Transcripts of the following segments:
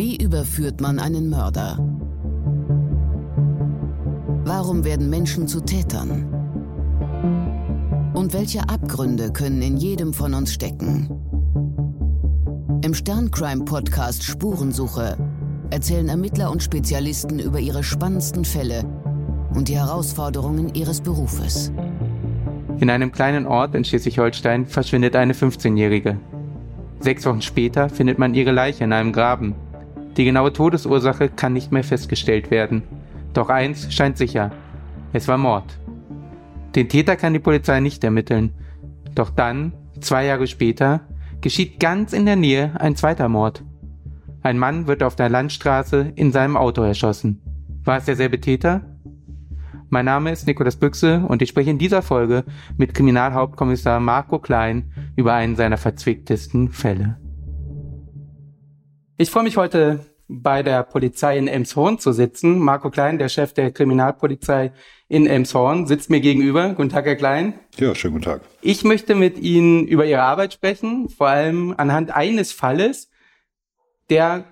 Wie überführt man einen Mörder? Warum werden Menschen zu Tätern? Und welche Abgründe können in jedem von uns stecken? Im Sterncrime-Podcast Spurensuche erzählen Ermittler und Spezialisten über ihre spannendsten Fälle und die Herausforderungen ihres Berufes. In einem kleinen Ort in Schleswig-Holstein verschwindet eine 15-Jährige. Sechs Wochen später findet man ihre Leiche in einem Graben. Die genaue Todesursache kann nicht mehr festgestellt werden. Doch eins scheint sicher. Es war Mord. Den Täter kann die Polizei nicht ermitteln. Doch dann, zwei Jahre später, geschieht ganz in der Nähe ein zweiter Mord. Ein Mann wird auf der Landstraße in seinem Auto erschossen. War es derselbe Täter? Mein Name ist Nikolas Büchse und ich spreche in dieser Folge mit Kriminalhauptkommissar Marco Klein über einen seiner verzwicktesten Fälle. Ich freue mich heute bei der Polizei in Elmshorn zu sitzen. Marco Klein, der Chef der Kriminalpolizei in Elmshorn, sitzt mir gegenüber. Guten Tag, Herr Klein. Ja, schönen guten Tag. Ich möchte mit Ihnen über Ihre Arbeit sprechen, vor allem anhand eines Falles, der,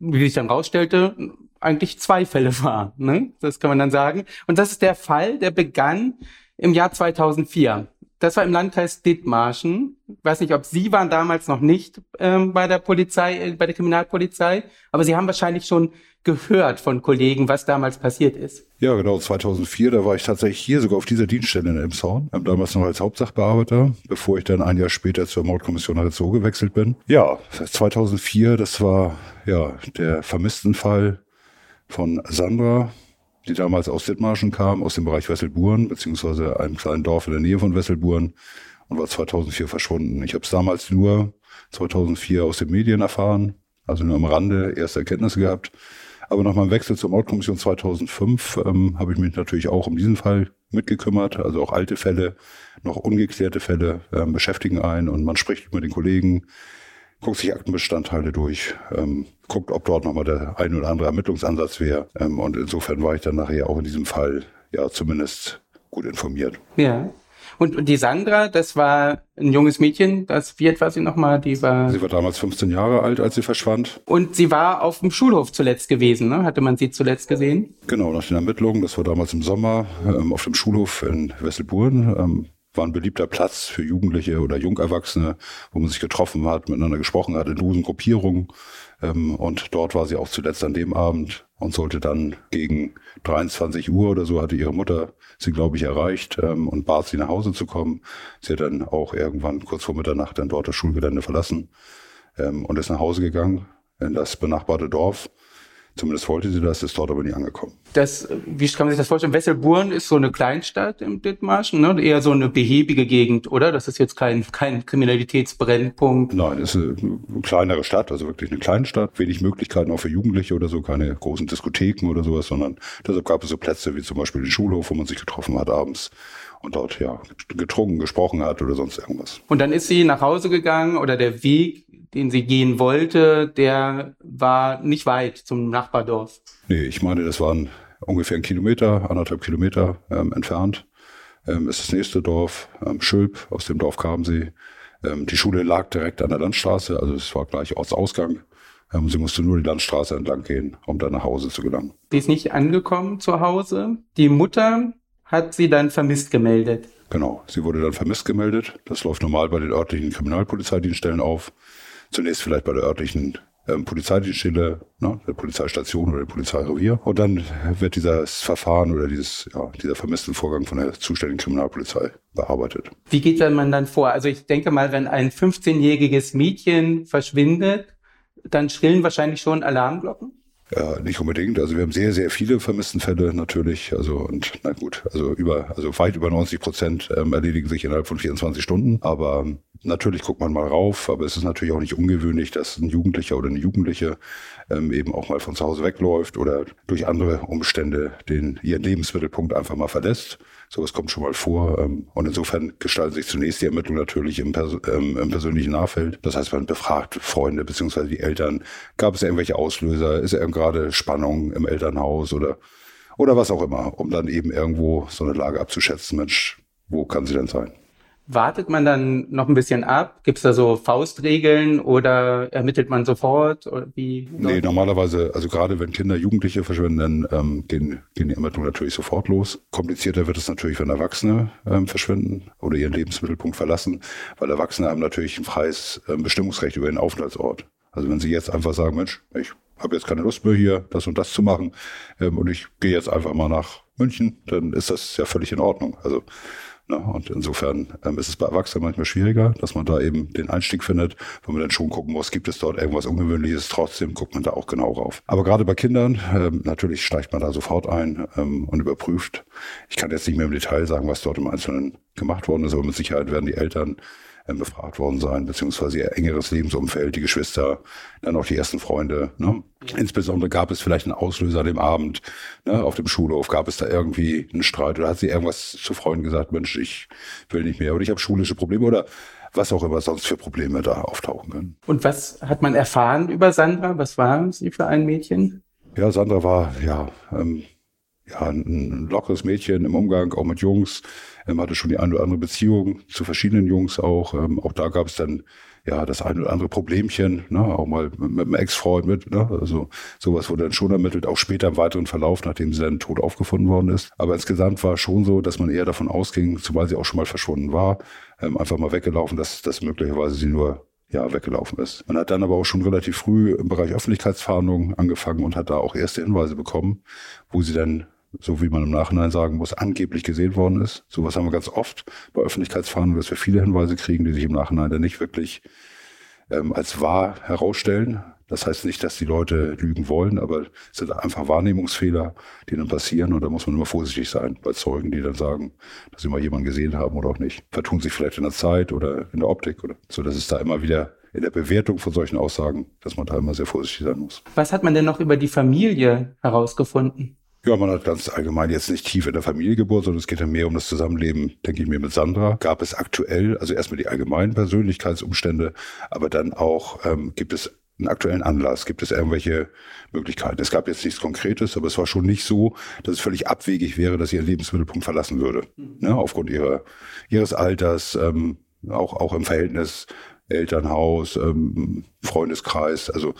wie sich dann rausstellte, eigentlich zwei Fälle war. Ne? Das kann man dann sagen. Und das ist der Fall, der begann im Jahr 2004. Das war im Landkreis Dithmarschen. Ich weiß nicht, ob Sie waren damals noch nicht ähm, bei der Polizei, äh, bei der Kriminalpolizei, aber Sie haben wahrscheinlich schon gehört von Kollegen, was damals passiert ist. Ja, genau, 2004, da war ich tatsächlich hier sogar auf dieser Dienststelle in Elmshorn, ähm, damals noch als Hauptsachbearbeiter, bevor ich dann ein Jahr später zur Mordkommission Arizzo gewechselt bin. Ja, 2004, das war ja der Vermisstenfall von Sandra, die damals aus Dithmarschen kam, aus dem Bereich Wesselburen, beziehungsweise einem kleinen Dorf in der Nähe von Wesselburen und war 2004 verschwunden. Ich habe es damals nur 2004 aus den Medien erfahren, also nur am Rande erste Erkenntnisse gehabt. Aber nach meinem Wechsel zur Mordkommission 2005 ähm, habe ich mich natürlich auch um diesen Fall mitgekümmert. Also auch alte Fälle, noch ungeklärte Fälle ähm, beschäftigen einen und man spricht mit den Kollegen, guckt sich Aktenbestandteile durch, ähm, guckt, ob dort nochmal der ein oder andere Ermittlungsansatz wäre. Ähm, und insofern war ich dann nachher auch in diesem Fall ja zumindest gut informiert. Ja. Und, und die Sandra, das war ein junges Mädchen, das, alt war sie nochmal? Die war. Sie war damals 15 Jahre alt, als sie verschwand. Und sie war auf dem Schulhof zuletzt gewesen, ne? Hatte man sie zuletzt gesehen? Genau, nach den Ermittlungen, das war damals im Sommer, ähm, auf dem Schulhof in Wesselburen. Ähm, war ein beliebter Platz für Jugendliche oder Jungerwachsene, wo man sich getroffen hat, miteinander gesprochen hat in losen Gruppierungen. Ähm, und dort war sie auch zuletzt an dem Abend und sollte dann gegen 23 Uhr oder so hatte ihre Mutter sie, glaube ich, erreicht ähm, und bat sie nach Hause zu kommen. Sie hat dann auch irgendwann kurz vor Mitternacht dann dort das Schulgelände verlassen ähm, und ist nach Hause gegangen in das benachbarte Dorf Zumindest wollte sie das, ist dort aber nie angekommen. Das, wie kann man sich das vorstellen? Wesselburen ist so eine Kleinstadt im Dithmarschen, ne? eher so eine behäbige Gegend, oder? Das ist jetzt kein, kein Kriminalitätsbrennpunkt. Nein, es ist eine kleinere Stadt, also wirklich eine kleine Stadt. Wenig Möglichkeiten auch für Jugendliche oder so, keine großen Diskotheken oder sowas, sondern deshalb gab es so Plätze wie zum Beispiel den Schulhof, wo man sich getroffen hat abends und dort ja getrunken, gesprochen hat oder sonst irgendwas. Und dann ist sie nach Hause gegangen oder der Weg den sie gehen wollte, der war nicht weit zum Nachbardorf. Nee, ich meine, das waren ungefähr ein Kilometer, anderthalb Kilometer ähm, entfernt. Ähm, ist das nächste Dorf, ähm, Schülp, aus dem Dorf kamen sie. Ähm, die Schule lag direkt an der Landstraße, also es war gleich Ortsausgang. Ähm, sie musste nur die Landstraße entlang gehen, um dann nach Hause zu gelangen. Sie ist nicht angekommen zu Hause. Die Mutter hat sie dann vermisst gemeldet. Genau, sie wurde dann vermisst gemeldet. Das läuft normal bei den örtlichen Kriminalpolizeidienststellen auf. Zunächst vielleicht bei der örtlichen ähm, Polizeidienststelle, ne, der Polizeistation oder der Polizeirevier. Und dann wird dieses Verfahren oder dieses, ja, dieser vermissten Vorgang von der zuständigen Kriminalpolizei bearbeitet. Wie geht man dann vor? Also ich denke mal, wenn ein 15-jähriges Mädchen verschwindet, dann schrillen wahrscheinlich schon Alarmglocken? Ja, nicht unbedingt. Also wir haben sehr, sehr viele vermissten Fälle natürlich. Also und na gut, also über, also weit über 90 Prozent ähm, erledigen sich innerhalb von 24 Stunden. Aber natürlich guckt man mal rauf, aber es ist natürlich auch nicht ungewöhnlich, dass ein Jugendlicher oder eine Jugendliche ähm, eben auch mal von zu Hause wegläuft oder durch andere Umstände den ihren Lebensmittelpunkt einfach mal verlässt. Sowas kommt schon mal vor. Ähm, und insofern gestalten sich zunächst die Ermittlungen natürlich im, Pers ähm, im persönlichen Nachfeld. Das heißt, man befragt Freunde bzw. die Eltern. Gab es irgendwelche Auslöser? Ist gerade Spannung im Elternhaus oder, oder was auch immer, um dann eben irgendwo so eine Lage abzuschätzen. Mensch, wo kann sie denn sein? Wartet man dann noch ein bisschen ab? Gibt es da so Faustregeln oder ermittelt man sofort? Oder wie? Nee, normalerweise, also gerade wenn Kinder, Jugendliche verschwinden, dann ähm, gehen, gehen die Ermittlungen natürlich sofort los. Komplizierter wird es natürlich, wenn Erwachsene ähm, verschwinden oder ihren Lebensmittelpunkt verlassen, weil Erwachsene haben natürlich ein freies ähm, Bestimmungsrecht über den Aufenthaltsort. Also wenn sie jetzt einfach sagen, Mensch, ich habe jetzt keine Lust mehr hier, das und das zu machen ähm, und ich gehe jetzt einfach mal nach München, dann ist das ja völlig in Ordnung. Also? Und insofern ähm, ist es bei Erwachsenen manchmal schwieriger, dass man da eben den Einstieg findet, wo man dann schon gucken muss, gibt es dort irgendwas Ungewöhnliches, trotzdem guckt man da auch genau rauf. Aber gerade bei Kindern, ähm, natürlich steigt man da sofort ein ähm, und überprüft. Ich kann jetzt nicht mehr im Detail sagen, was dort im Einzelnen gemacht worden ist, aber mit Sicherheit werden die Eltern befragt worden sein, beziehungsweise ihr engeres Lebensumfeld, die Geschwister, dann auch die ersten Freunde. Ne? Insbesondere gab es vielleicht einen Auslöser an dem Abend ne, auf dem Schulhof, gab es da irgendwie einen Streit oder hat sie irgendwas zu Freunden gesagt, Mensch, ich will nicht mehr oder ich habe schulische Probleme oder was auch immer sonst für Probleme da auftauchen können. Und was hat man erfahren über Sandra? Was war sie für ein Mädchen? Ja, Sandra war ja ähm, ja, ein lockeres Mädchen im Umgang, auch mit Jungs, ähm, hatte schon die eine oder andere Beziehung zu verschiedenen Jungs auch. Ähm, auch da gab es dann ja das eine oder andere Problemchen, ne, auch mal mit, einem Ex-Freund mit, ne, also sowas wurde dann schon ermittelt, auch später im weiteren Verlauf, nachdem sie dann tot aufgefunden worden ist. Aber insgesamt war schon so, dass man eher davon ausging, zumal sie auch schon mal verschwunden war, ähm, einfach mal weggelaufen, dass, dass möglicherweise sie nur ja, weggelaufen ist. Man hat dann aber auch schon relativ früh im Bereich Öffentlichkeitsfahndung angefangen und hat da auch erste Hinweise bekommen, wo sie dann so wie man im Nachhinein sagen muss, angeblich gesehen worden ist. Sowas haben wir ganz oft bei Öffentlichkeitsfahndungen, dass wir viele Hinweise kriegen, die sich im Nachhinein dann nicht wirklich ähm, als wahr herausstellen. Das heißt nicht, dass die Leute lügen wollen, aber es sind einfach Wahrnehmungsfehler, die dann passieren und da muss man immer vorsichtig sein bei Zeugen, die dann sagen, dass sie mal jemanden gesehen haben oder auch nicht. Vertun sich vielleicht in der Zeit oder in der Optik oder so, dass es da immer wieder in der Bewertung von solchen Aussagen, dass man da immer sehr vorsichtig sein muss. Was hat man denn noch über die Familie herausgefunden? Ja, man hat ganz allgemein jetzt nicht tief in der Familie geboren, sondern es geht ja mehr um das Zusammenleben, denke ich mir, mit Sandra. Gab es aktuell, also erstmal die allgemeinen Persönlichkeitsumstände, aber dann auch ähm, gibt es einen aktuellen Anlass? Gibt es irgendwelche Möglichkeiten? Es gab jetzt nichts Konkretes, aber es war schon nicht so, dass es völlig abwegig wäre, dass sie ihren Lebensmittelpunkt verlassen würde. Mhm. Ne, aufgrund ihrer, ihres Alters, ähm, auch, auch im Verhältnis Elternhaus, ähm, Freundeskreis. Also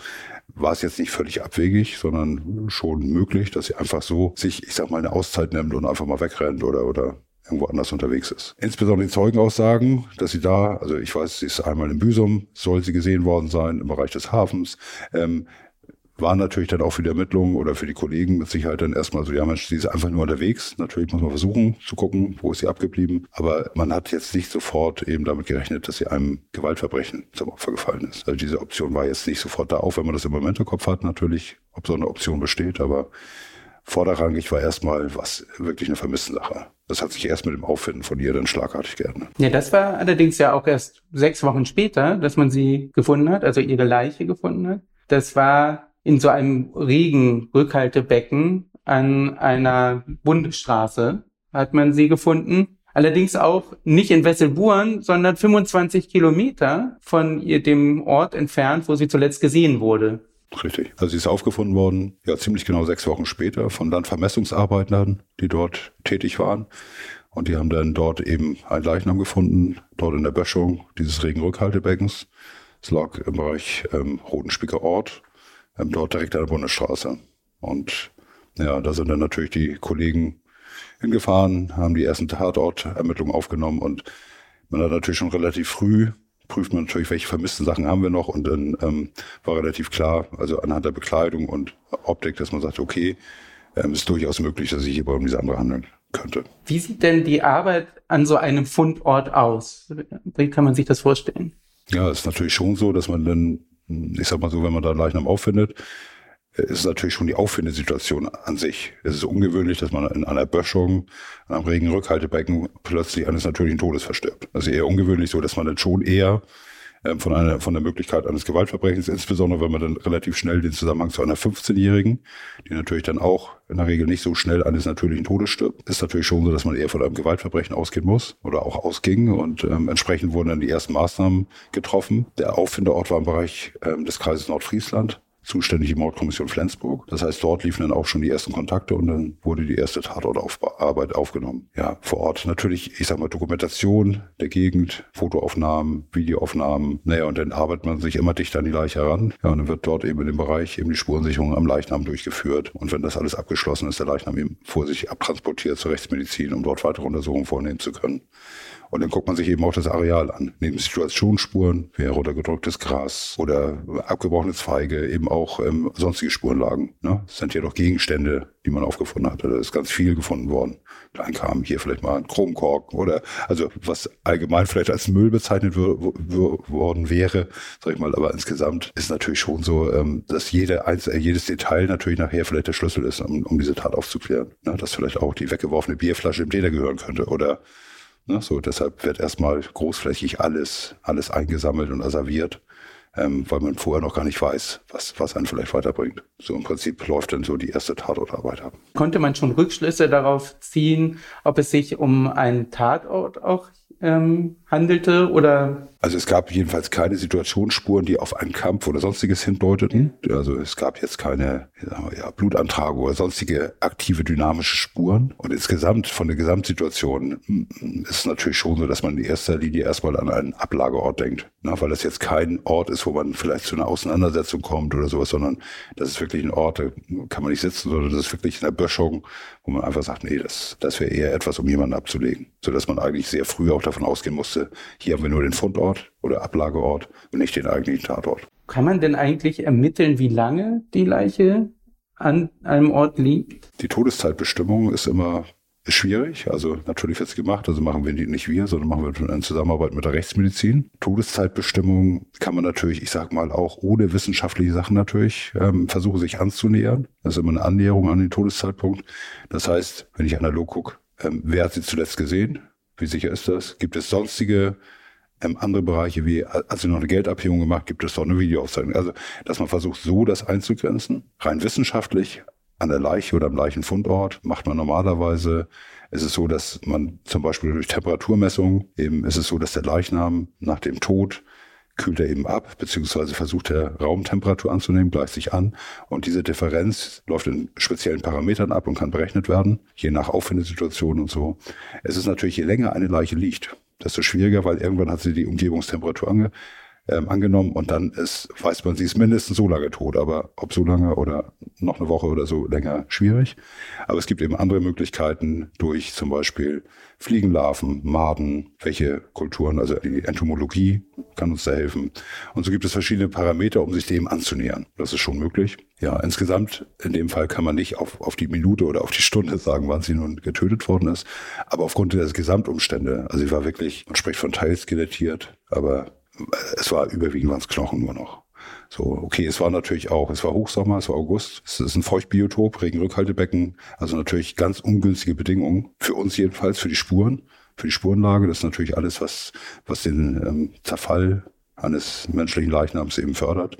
war es jetzt nicht völlig abwegig, sondern schon möglich, dass sie einfach so sich, ich sag mal, eine Auszeit nimmt und einfach mal wegrennt oder, oder irgendwo anders unterwegs ist. Insbesondere die Zeugenaussagen, dass sie da, also ich weiß, sie ist einmal im Büsum, soll sie gesehen worden sein, im Bereich des Hafens. Ähm, waren natürlich dann auch für die Ermittlungen oder für die Kollegen mit Sicherheit dann erstmal so, ja Mensch, sie ist einfach nur unterwegs. Natürlich muss man versuchen zu gucken, wo ist sie abgeblieben. Aber man hat jetzt nicht sofort eben damit gerechnet, dass sie einem Gewaltverbrechen zum Opfer gefallen ist. Also diese Option war jetzt nicht sofort da, auch wenn man das im Moment im Kopf hat natürlich, ob so eine Option besteht. Aber vorderrangig war erstmal was wirklich eine vermisste Sache. Das hat sich erst mit dem Auffinden von ihr dann schlagartig geändert. Ja, das war allerdings ja auch erst sechs Wochen später, dass man sie gefunden hat, also ihre Leiche gefunden hat. Das war in so einem Regenrückhaltebecken an einer Bundesstraße hat man sie gefunden. Allerdings auch nicht in Wesselburen, sondern 25 Kilometer von dem Ort entfernt, wo sie zuletzt gesehen wurde. Richtig. Also sie ist aufgefunden worden, ja, ziemlich genau sechs Wochen später von Landvermessungsarbeitern, die dort tätig waren. Und die haben dann dort eben ein Leichnam gefunden, dort in der Böschung dieses Regenrückhaltebeckens. Es lag im Bereich ähm, Rotenspieker Ort dort direkt an der Bundesstraße. Und ja, da sind dann natürlich die Kollegen hingefahren, haben die ersten Tatortermittlungen aufgenommen und man hat natürlich schon relativ früh prüft man natürlich, welche vermissten Sachen haben wir noch und dann ähm, war relativ klar, also anhand der Bekleidung und Optik, dass man sagt, okay, ähm, ist durchaus möglich, dass sich hierbei um diese andere handeln könnte. Wie sieht denn die Arbeit an so einem Fundort aus? Wie kann man sich das vorstellen? Ja, es ist natürlich schon so, dass man dann ich sag mal so, wenn man da Leichnam auffindet, ist es natürlich schon die Auffindesituation an sich. Es ist ungewöhnlich, dass man in einer Böschung, an einem regen Rückhaltebecken plötzlich eines natürlichen Todes verstirbt. Also eher ungewöhnlich so, dass man dann schon eher von einer, von der Möglichkeit eines Gewaltverbrechens, insbesondere wenn man dann relativ schnell den Zusammenhang zu einer 15-Jährigen, die natürlich dann auch in der Regel nicht so schnell eines natürlichen Todes stirbt, ist natürlich schon so, dass man eher von einem Gewaltverbrechen ausgehen muss oder auch ausging. Und ähm, entsprechend wurden dann die ersten Maßnahmen getroffen. Der Auffindeort war im Bereich ähm, des Kreises Nordfriesland zuständig die Mordkommission Flensburg. Das heißt, dort liefen dann auch schon die ersten Kontakte und dann wurde die erste Tatortarbeit aufgenommen. Ja, vor Ort natürlich, ich sag mal, Dokumentation der Gegend, Fotoaufnahmen, Videoaufnahmen. Naja, und dann arbeitet man sich immer dichter an die Leiche heran. Ja, und dann wird dort eben in dem Bereich eben die Spurensicherung am Leichnam durchgeführt. Und wenn das alles abgeschlossen ist, der Leichnam eben vor sich abtransportiert zur Rechtsmedizin, um dort weitere Untersuchungen vornehmen zu können. Und dann guckt man sich eben auch das Areal an. Neben Situationsspuren, wie runtergedrücktes Gras oder abgebrochene Zweige, eben auch ähm, sonstige Spurenlagen. Ne? Das sind ja doch Gegenstände, die man aufgefunden hat. Da ist ganz viel gefunden worden. Dann kam hier vielleicht mal ein Chromkork oder also was allgemein vielleicht als Müll bezeichnet worden wäre, sag ich mal. Aber insgesamt ist natürlich schon so, ähm, dass jede einzelne, jedes Detail natürlich nachher vielleicht der Schlüssel ist, um, um diese Tat aufzuklären. Ne? Dass vielleicht auch die weggeworfene Bierflasche dem Täter gehören könnte oder Ne, so, deshalb wird erstmal großflächig alles, alles eingesammelt und asserviert, ähm, weil man vorher noch gar nicht weiß, was, was einen vielleicht weiterbringt. So im Prinzip läuft dann so die erste Tatortarbeit ab. Konnte man schon Rückschlüsse darauf ziehen, ob es sich um einen Tatort auch ähm, handelte oder? Also es gab jedenfalls keine Situationsspuren, die auf einen Kampf oder sonstiges hindeuteten. Also es gab jetzt keine ja, Blutantrag oder sonstige aktive dynamische Spuren. Und insgesamt von der Gesamtsituation ist es natürlich schon so, dass man in erster Linie erstmal an einen Ablageort denkt. Na, weil das jetzt kein Ort ist, wo man vielleicht zu einer Auseinandersetzung kommt oder sowas, sondern das ist wirklich ein Ort, da kann man nicht sitzen, sondern das ist wirklich eine Böschung, wo man einfach sagt, nee, das, das wäre eher etwas, um jemanden abzulegen. Sodass man eigentlich sehr früh auch davon ausgehen musste, hier haben wir nur den Fundort oder Ablageort und nicht den eigentlichen Tatort. Kann man denn eigentlich ermitteln, wie lange die Leiche an einem Ort liegt? Die Todeszeitbestimmung ist immer schwierig. Also natürlich wird es gemacht, also machen wir nicht wir, sondern machen wir in Zusammenarbeit mit der Rechtsmedizin. Todeszeitbestimmung kann man natürlich, ich sag mal, auch ohne wissenschaftliche Sachen natürlich ähm, versuchen, sich anzunähern. Das ist immer eine Annäherung an den Todeszeitpunkt. Das heißt, wenn ich analog gucke, ähm, wer hat sie zuletzt gesehen? Wie sicher ist das? Gibt es sonstige ähm, andere Bereiche wie, als sie noch eine Geldabhebung gemacht, gibt es doch eine Videoaufzeichnung. Also, dass man versucht, so das einzugrenzen. Rein wissenschaftlich an der Leiche oder am Leichenfundort macht man normalerweise. Es ist so, dass man zum Beispiel durch Temperaturmessung eben, ist es so, dass der Leichnam nach dem Tod kühlt er eben ab, beziehungsweise versucht er Raumtemperatur anzunehmen, gleicht sich an. Und diese Differenz läuft in speziellen Parametern ab und kann berechnet werden, je nach Auffindesituation und so. Es ist natürlich, je länger eine Leiche liegt, desto schwieriger, weil irgendwann hat sie die Umgebungstemperatur ange, ähm, angenommen und dann ist, weiß man, sie ist mindestens so lange tot, aber ob so lange oder noch eine Woche oder so länger, schwierig. Aber es gibt eben andere Möglichkeiten durch zum Beispiel Fliegenlarven, Maden, welche Kulturen, also die Entomologie kann uns da helfen. Und so gibt es verschiedene Parameter, um sich dem anzunähern. Das ist schon möglich. Ja, insgesamt, in dem Fall kann man nicht auf, auf die Minute oder auf die Stunde sagen, wann sie nun getötet worden ist. Aber aufgrund der Gesamtumstände, also sie war wirklich, man spricht von teilskelettiert, aber es war überwiegend waren es Knochen nur noch. So, okay, es war natürlich auch, es war Hochsommer, es war August, es ist ein Feuchtbiotop, Regenrückhaltebecken, also natürlich ganz ungünstige Bedingungen, für uns jedenfalls, für die Spuren, für die Spurenlage, das ist natürlich alles, was, was den ähm, Zerfall eines menschlichen Leichnams eben fördert.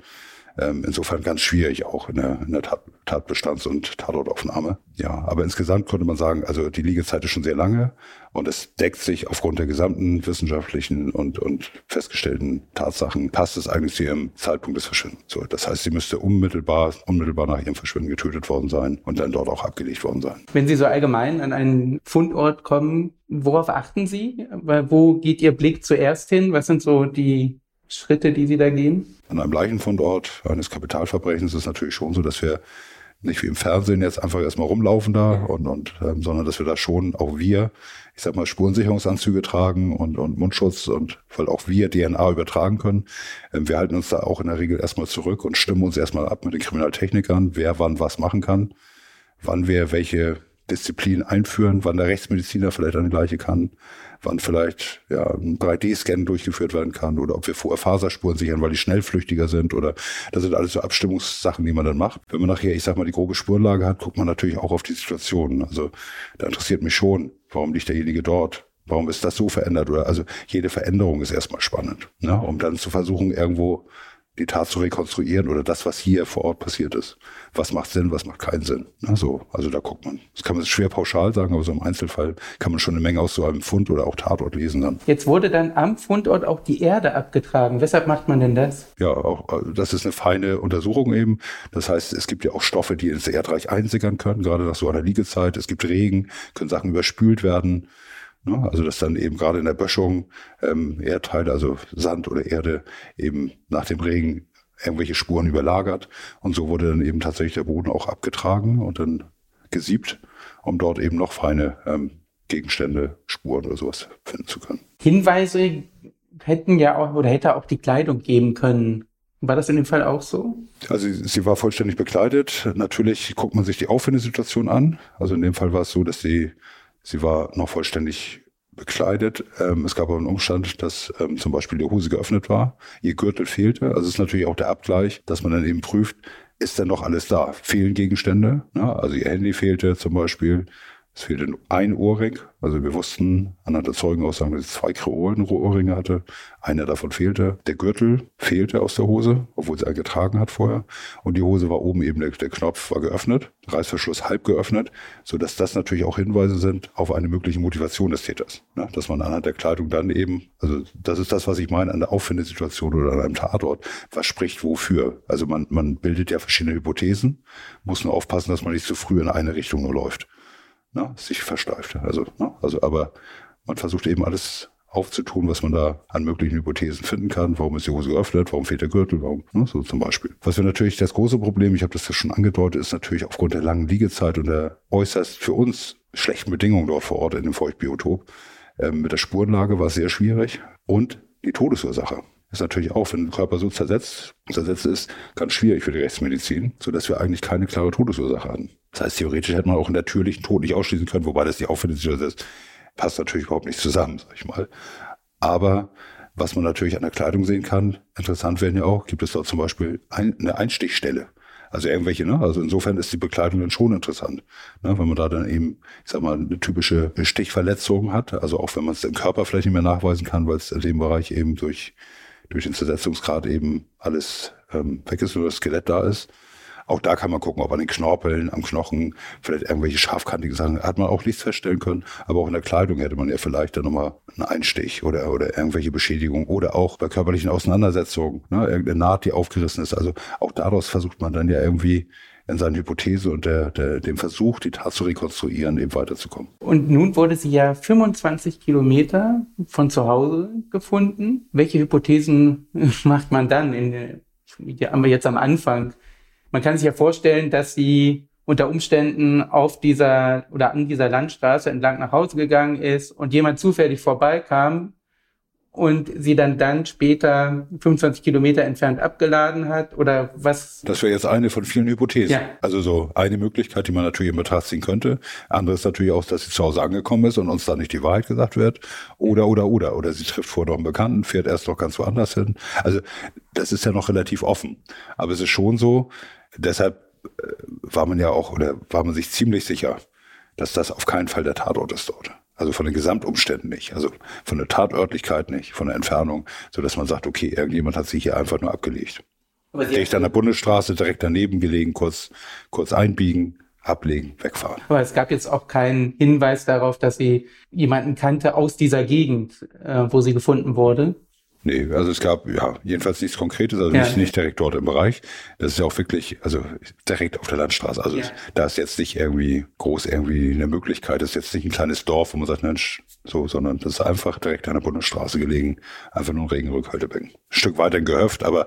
Ähm, insofern ganz schwierig auch in der, in der Tat, Tatbestands- und Tatortaufnahme. Ja, aber insgesamt konnte man sagen, also die Liegezeit ist schon sehr lange und es deckt sich aufgrund der gesamten wissenschaftlichen und, und festgestellten Tatsachen, passt es eigentlich zu ihrem Zeitpunkt des Verschwindens. So, das heißt, sie müsste unmittelbar, unmittelbar nach ihrem Verschwinden getötet worden sein und dann dort auch abgelegt worden sein. Wenn Sie so allgemein an einen Fundort kommen, worauf achten Sie? Wo geht Ihr Blick zuerst hin? Was sind so die Schritte, die Sie da gehen? An einem Leichenfundort eines Kapitalverbrechens ist es natürlich schon so, dass wir nicht wie im Fernsehen jetzt einfach erstmal rumlaufen da und, und ähm, sondern dass wir da schon auch wir, ich sag mal, Spurensicherungsanzüge tragen und, und Mundschutz und weil auch wir DNA übertragen können. Ähm, wir halten uns da auch in der Regel erstmal zurück und stimmen uns erstmal ab mit den Kriminaltechnikern, wer wann was machen kann, wann wer welche Disziplin einführen, wann der Rechtsmediziner vielleicht eine Leiche kann, wann vielleicht ja, ein 3D-Scan durchgeführt werden kann oder ob wir vorher Faserspuren sichern, weil die schnellflüchtiger sind oder das sind alles so Abstimmungssachen, die man dann macht. Wenn man nachher, ich sag mal, die grobe Spurenlage hat, guckt man natürlich auch auf die Situation. Also da interessiert mich schon, warum liegt derjenige dort? Warum ist das so verändert? Oder also jede Veränderung ist erstmal spannend, ne? um dann zu versuchen, irgendwo die Tat zu rekonstruieren oder das, was hier vor Ort passiert ist. Was macht Sinn, was macht keinen Sinn. Also, also da guckt man. Das kann man schwer pauschal sagen, aber so im Einzelfall kann man schon eine Menge aus so einem Fund oder auch Tatort lesen dann. Jetzt wurde dann am Fundort auch die Erde abgetragen. Weshalb macht man denn das? Ja, auch, also das ist eine feine Untersuchung eben. Das heißt, es gibt ja auch Stoffe, die ins Erdreich einsickern können, gerade nach so einer Liegezeit. Es gibt Regen, können Sachen überspült werden. Ne? Also dass dann eben gerade in der Böschung ähm, Erdteile, also Sand oder Erde, eben nach dem Regen irgendwelche Spuren überlagert. Und so wurde dann eben tatsächlich der Boden auch abgetragen und dann gesiebt, um dort eben noch feine ähm, Gegenstände, Spuren oder sowas finden zu können. Hinweise hätten ja auch oder hätte auch die Kleidung geben können. War das in dem Fall auch so? Also sie war vollständig bekleidet. Natürlich guckt man sich die Auffindesituation an. Also in dem Fall war es so, dass sie Sie war noch vollständig bekleidet. Ähm, es gab aber einen Umstand, dass ähm, zum Beispiel die Hose geöffnet war, ihr Gürtel fehlte. Also es ist natürlich auch der Abgleich, dass man dann eben prüft, ist denn noch alles da? Fehlen Gegenstände? Ne? Also ihr Handy fehlte zum Beispiel. Es fehlte ein Ohrring. Also wir wussten anhand der Zeugenaussagen, dass sie zwei Ohrringe hatte. Einer davon fehlte. Der Gürtel fehlte aus der Hose, obwohl sie einen getragen hat vorher. Und die Hose war oben eben, der, der Knopf war geöffnet, Reißverschluss halb geöffnet, sodass das natürlich auch Hinweise sind auf eine mögliche Motivation des Täters. Ne? Dass man anhand der Kleidung dann eben, also das ist das, was ich meine an der Auffindesituation oder an einem Tatort. Was spricht wofür? Also man, man bildet ja verschiedene Hypothesen, muss nur aufpassen, dass man nicht zu früh in eine Richtung nur läuft ne, sich versteift. Also, ne, also, aber man versucht eben alles aufzutun, was man da an möglichen Hypothesen finden kann. Warum ist die Hose geöffnet? Warum fehlt der Gürtel? Warum? Ne, so zum Beispiel. Was wir natürlich das große Problem, ich habe das ja schon angedeutet, ist natürlich aufgrund der langen Liegezeit und der äußerst für uns schlechten Bedingungen dort vor Ort in dem Feuchtbiotop. Ähm, mit der Spurenlage war es sehr schwierig und die Todesursache ist natürlich auch, wenn der Körper so zersetzt, zersetzt ist, ganz schwierig für die Rechtsmedizin, so dass wir eigentlich keine klare Todesursache hatten. Das heißt, theoretisch hätte man auch einen natürlichen Tod nicht ausschließen können, wobei das die Auffindungsstelle ist. Passt natürlich überhaupt nicht zusammen, sag ich mal. Aber was man natürlich an der Kleidung sehen kann, interessant werden ja auch, gibt es dort zum Beispiel ein, eine Einstichstelle. Also irgendwelche, ne? Also insofern ist die Bekleidung dann schon interessant. Ne? Wenn man da dann eben, ich sag mal, eine typische Stichverletzung hat, also auch wenn man es im Körper vielleicht nicht mehr nachweisen kann, weil es in dem Bereich eben durch, durch den Zersetzungsgrad eben alles ähm, weg ist, nur das Skelett da ist, auch da kann man gucken, ob an den Knorpeln, am Knochen, vielleicht irgendwelche scharfkantigen Sachen, hat man auch nichts feststellen können. Aber auch in der Kleidung hätte man ja vielleicht dann nochmal einen Einstich oder, oder irgendwelche Beschädigungen oder auch bei körperlichen Auseinandersetzungen, ne, irgendeine Naht, die aufgerissen ist. Also auch daraus versucht man dann ja irgendwie in seiner Hypothese und der, der, dem Versuch, die Tat zu rekonstruieren, eben weiterzukommen. Und nun wurde sie ja 25 Kilometer von zu Hause gefunden. Welche Hypothesen macht man dann? In, haben wir jetzt am Anfang man kann sich ja vorstellen, dass sie unter Umständen auf dieser oder an dieser Landstraße entlang nach Hause gegangen ist und jemand zufällig vorbeikam und sie dann dann später 25 Kilometer entfernt abgeladen hat oder was? Das wäre jetzt eine von vielen Hypothesen. Ja. Also so eine Möglichkeit, die man natürlich in Betracht ziehen könnte. Andere ist natürlich auch, dass sie zu Hause angekommen ist und uns da nicht die Wahrheit gesagt wird. Oder, oder, oder. Oder sie trifft vor noch einen Bekannten, fährt erst noch ganz woanders hin. Also das ist ja noch relativ offen. Aber es ist schon so, Deshalb äh, war man ja auch oder war man sich ziemlich sicher, dass das auf keinen Fall der Tatort ist dort. Also von den Gesamtumständen nicht, also von der Tatörtlichkeit nicht, von der Entfernung, so dass man sagt, okay, irgendjemand hat sich hier einfach nur abgelegt. Dicht an der Bundesstraße, direkt daneben gelegen, kurz, kurz einbiegen, ablegen, wegfahren. Aber es gab jetzt auch keinen Hinweis darauf, dass sie jemanden kannte aus dieser Gegend, äh, wo sie gefunden wurde. Nee, also es gab ja jedenfalls nichts Konkretes, also ja. nicht, nicht direkt dort im Bereich. Das ist ja auch wirklich, also direkt auf der Landstraße. Also ja. da ist jetzt nicht irgendwie groß irgendwie eine Möglichkeit. Das ist jetzt nicht ein kleines Dorf, wo man sagt, Mensch, so, sondern das ist einfach direkt an der Bundesstraße gelegen. Einfach nur ein Regenrückhaltebecken. Ein Stück weiter Gehöft, aber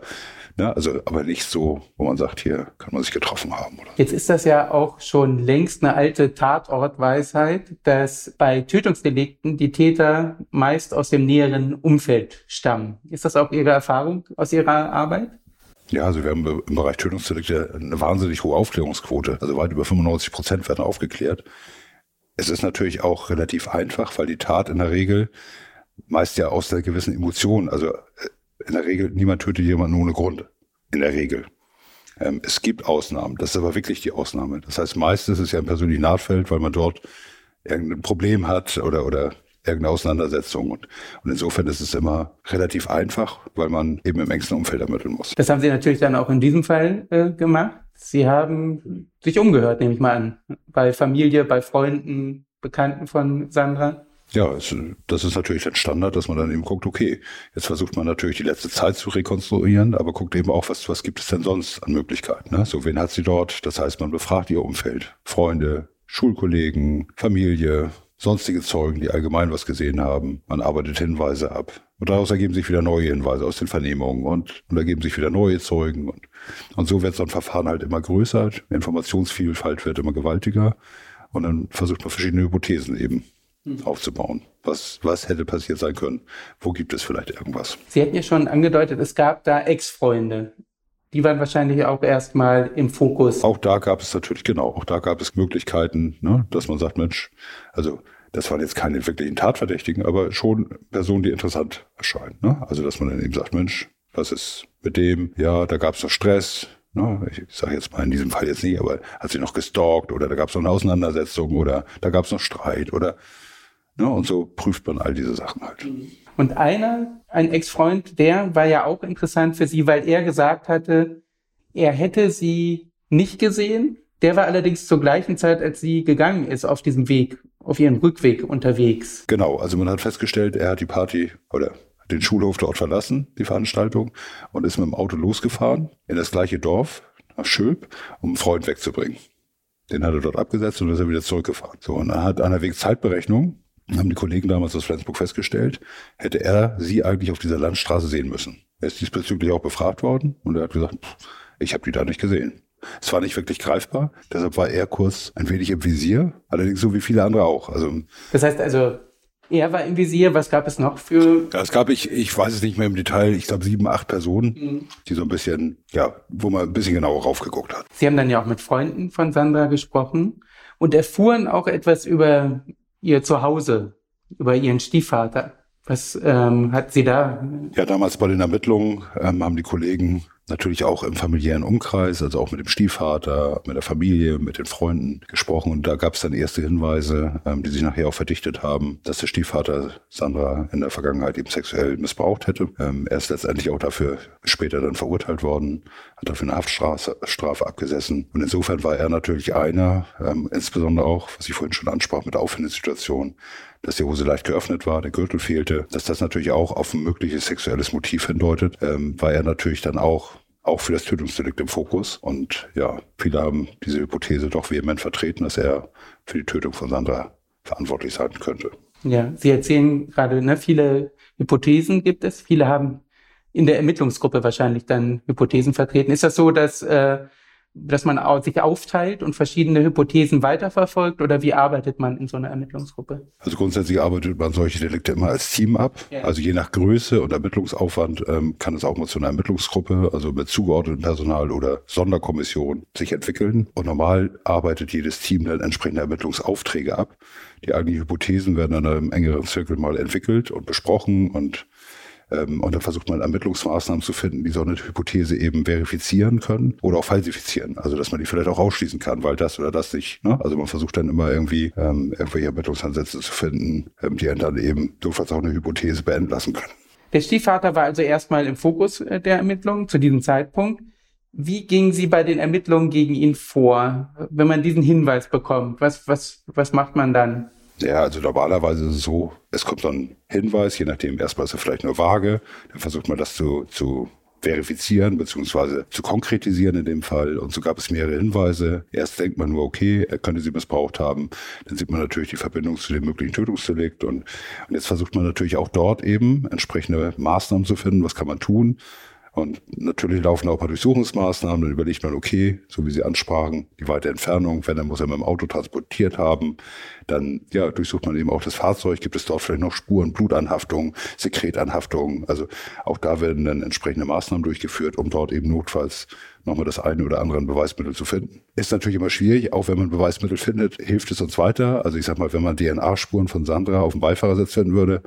Ne? Also, aber nicht so, wo man sagt, hier kann man sich getroffen haben. Oder? Jetzt ist das ja auch schon längst eine alte Tatortweisheit, dass bei Tötungsdelikten die Täter meist aus dem näheren Umfeld stammen. Ist das auch Ihre Erfahrung aus Ihrer Arbeit? Ja, also wir haben im Bereich Tötungsdelikte eine wahnsinnig hohe Aufklärungsquote. Also weit über 95 Prozent werden aufgeklärt. Es ist natürlich auch relativ einfach, weil die Tat in der Regel meist ja aus der gewissen Emotion, also äh, in der Regel, niemand tötet jemanden ohne Grund. In der Regel. Ähm, es gibt Ausnahmen. Das ist aber wirklich die Ausnahme. Das heißt, meistens ist es ja ein persönliches Nahtfeld, weil man dort irgendein Problem hat oder, oder irgendeine Auseinandersetzung. Und, und insofern ist es immer relativ einfach, weil man eben im engsten Umfeld ermitteln muss. Das haben Sie natürlich dann auch in diesem Fall äh, gemacht. Sie haben sich umgehört, nehme ich mal an, bei Familie, bei Freunden, Bekannten von Sandra. Ja, es, das ist natürlich der Standard, dass man dann eben guckt, okay, jetzt versucht man natürlich die letzte Zeit zu rekonstruieren, aber guckt eben auch, was, was gibt es denn sonst an Möglichkeiten. Ne? So, wen hat sie dort? Das heißt, man befragt ihr Umfeld, Freunde, Schulkollegen, Familie, sonstige Zeugen, die allgemein was gesehen haben. Man arbeitet Hinweise ab. Und daraus ergeben sich wieder neue Hinweise aus den Vernehmungen und, und ergeben sich wieder neue Zeugen. Und, und so wird so ein Verfahren halt immer größer, Informationsvielfalt wird immer gewaltiger. Und dann versucht man verschiedene Hypothesen eben hm. aufzubauen. Was, was hätte passiert sein können? Wo gibt es vielleicht irgendwas? Sie hatten ja schon angedeutet, es gab da Ex-Freunde. Die waren wahrscheinlich auch erstmal im Fokus. Auch da gab es natürlich, genau, auch da gab es Möglichkeiten, ne, dass man sagt, Mensch, also das waren jetzt keine wirklichen Tatverdächtigen, aber schon Personen, die interessant erscheinen. Ne? Also dass man dann eben sagt, Mensch, was ist mit dem? Ja, da gab es noch Stress, Ne, ich sage jetzt mal in diesem Fall jetzt nicht, aber hat sie noch gestalkt oder da gab es noch eine Auseinandersetzung oder da gab es noch Streit oder Ne? Und so prüft man all diese Sachen halt. Und einer, ein Ex-Freund, der war ja auch interessant für Sie, weil er gesagt hatte, er hätte sie nicht gesehen. Der war allerdings zur gleichen Zeit, als sie gegangen ist, auf diesem Weg, auf ihrem Rückweg unterwegs. Genau, also man hat festgestellt, er hat die Party oder den Schulhof dort verlassen, die Veranstaltung, und ist mit dem Auto losgefahren in das gleiche Dorf, nach Schöp, um einen Freund wegzubringen. Den hat er dort abgesetzt und ist er wieder zurückgefahren. So, und anhand einer Wegzeitberechnung haben die Kollegen damals aus Flensburg festgestellt, hätte er sie eigentlich auf dieser Landstraße sehen müssen. Er ist diesbezüglich auch befragt worden und er hat gesagt, ich habe die da nicht gesehen. Es war nicht wirklich greifbar, deshalb war er kurz ein wenig im Visier, allerdings so wie viele andere auch. Also das heißt also, er war im Visier. Was gab es noch für? Ja, es gab, ich, ich weiß es nicht mehr im Detail, ich glaube sieben, acht Personen, mhm. die so ein bisschen, ja, wo man ein bisschen genauer raufgeguckt hat. Sie haben dann ja auch mit Freunden von Sandra gesprochen und erfuhren auch etwas über ihr Zuhause, über ihren Stiefvater. Was ähm, hat sie da? Ja, damals bei den Ermittlungen ähm, haben die Kollegen natürlich auch im familiären Umkreis, also auch mit dem Stiefvater, mit der Familie, mit den Freunden gesprochen. Und da gab es dann erste Hinweise, ähm, die sich nachher auch verdichtet haben, dass der Stiefvater Sandra in der Vergangenheit eben sexuell missbraucht hätte. Ähm, er ist letztendlich auch dafür später dann verurteilt worden, hat dafür eine Haftstrafe Strafe abgesessen. Und insofern war er natürlich einer, ähm, insbesondere auch, was ich vorhin schon ansprach, mit der Auffindesituation, dass die Hose leicht geöffnet war, der Gürtel fehlte, dass das natürlich auch auf ein mögliches sexuelles Motiv hindeutet, ähm, war er natürlich dann auch auch für das Tötungsdelikt im Fokus. Und ja, viele haben diese Hypothese doch vehement vertreten, dass er für die Tötung von Sandra verantwortlich sein könnte. Ja, Sie erzählen gerade, ne, viele Hypothesen gibt es. Viele haben in der Ermittlungsgruppe wahrscheinlich dann Hypothesen vertreten. Ist das so, dass äh, dass man sich aufteilt und verschiedene Hypothesen weiterverfolgt oder wie arbeitet man in so einer Ermittlungsgruppe? Also grundsätzlich arbeitet man solche Delikte immer als Team ab. Ja. Also je nach Größe und Ermittlungsaufwand ähm, kann es auch mal zu einer Ermittlungsgruppe, also mit zugeordnetem Personal oder Sonderkommission sich entwickeln. Und normal arbeitet jedes Team dann entsprechende Ermittlungsaufträge ab. Die eigentlichen Hypothesen werden dann im engeren Zirkel mal entwickelt und besprochen und ähm, und dann versucht man Ermittlungsmaßnahmen zu finden, die so eine Hypothese eben verifizieren können oder auch falsifizieren. Also dass man die vielleicht auch ausschließen kann, weil das oder das nicht. Ne? Also man versucht dann immer irgendwie ähm, irgendwelche Ermittlungsansätze zu finden, ähm, die dann eben durchaus auch eine Hypothese beenden lassen können. Der Stiefvater war also erstmal im Fokus äh, der Ermittlungen zu diesem Zeitpunkt. Wie gingen Sie bei den Ermittlungen gegen ihn vor, wenn man diesen Hinweis bekommt? Was, was, was macht man dann? Ja, also normalerweise ist es so, es kommt dann ein Hinweis, je nachdem, erstmal ist er vielleicht nur vage, dann versucht man das zu, zu verifizieren beziehungsweise zu konkretisieren in dem Fall. Und so gab es mehrere Hinweise. Erst denkt man nur, okay, er könnte sie missbraucht haben. Dann sieht man natürlich die Verbindung zu dem möglichen Tötungsdelikt. Und, und jetzt versucht man natürlich auch dort eben entsprechende Maßnahmen zu finden. Was kann man tun? Und natürlich laufen auch mal Durchsuchungsmaßnahmen, dann überlegt man, okay, so wie Sie ansprachen, die weite Entfernung, wenn, dann muss er mit dem Auto transportiert haben. Dann ja, durchsucht man eben auch das Fahrzeug, gibt es dort vielleicht noch Spuren, Blutanhaftung, Sekretanhaftung. Also auch da werden dann entsprechende Maßnahmen durchgeführt, um dort eben notfalls nochmal das eine oder andere Beweismittel zu finden. Ist natürlich immer schwierig, auch wenn man Beweismittel findet, hilft es uns weiter. Also ich sag mal, wenn man DNA-Spuren von Sandra auf dem Beifahrersitz finden würde,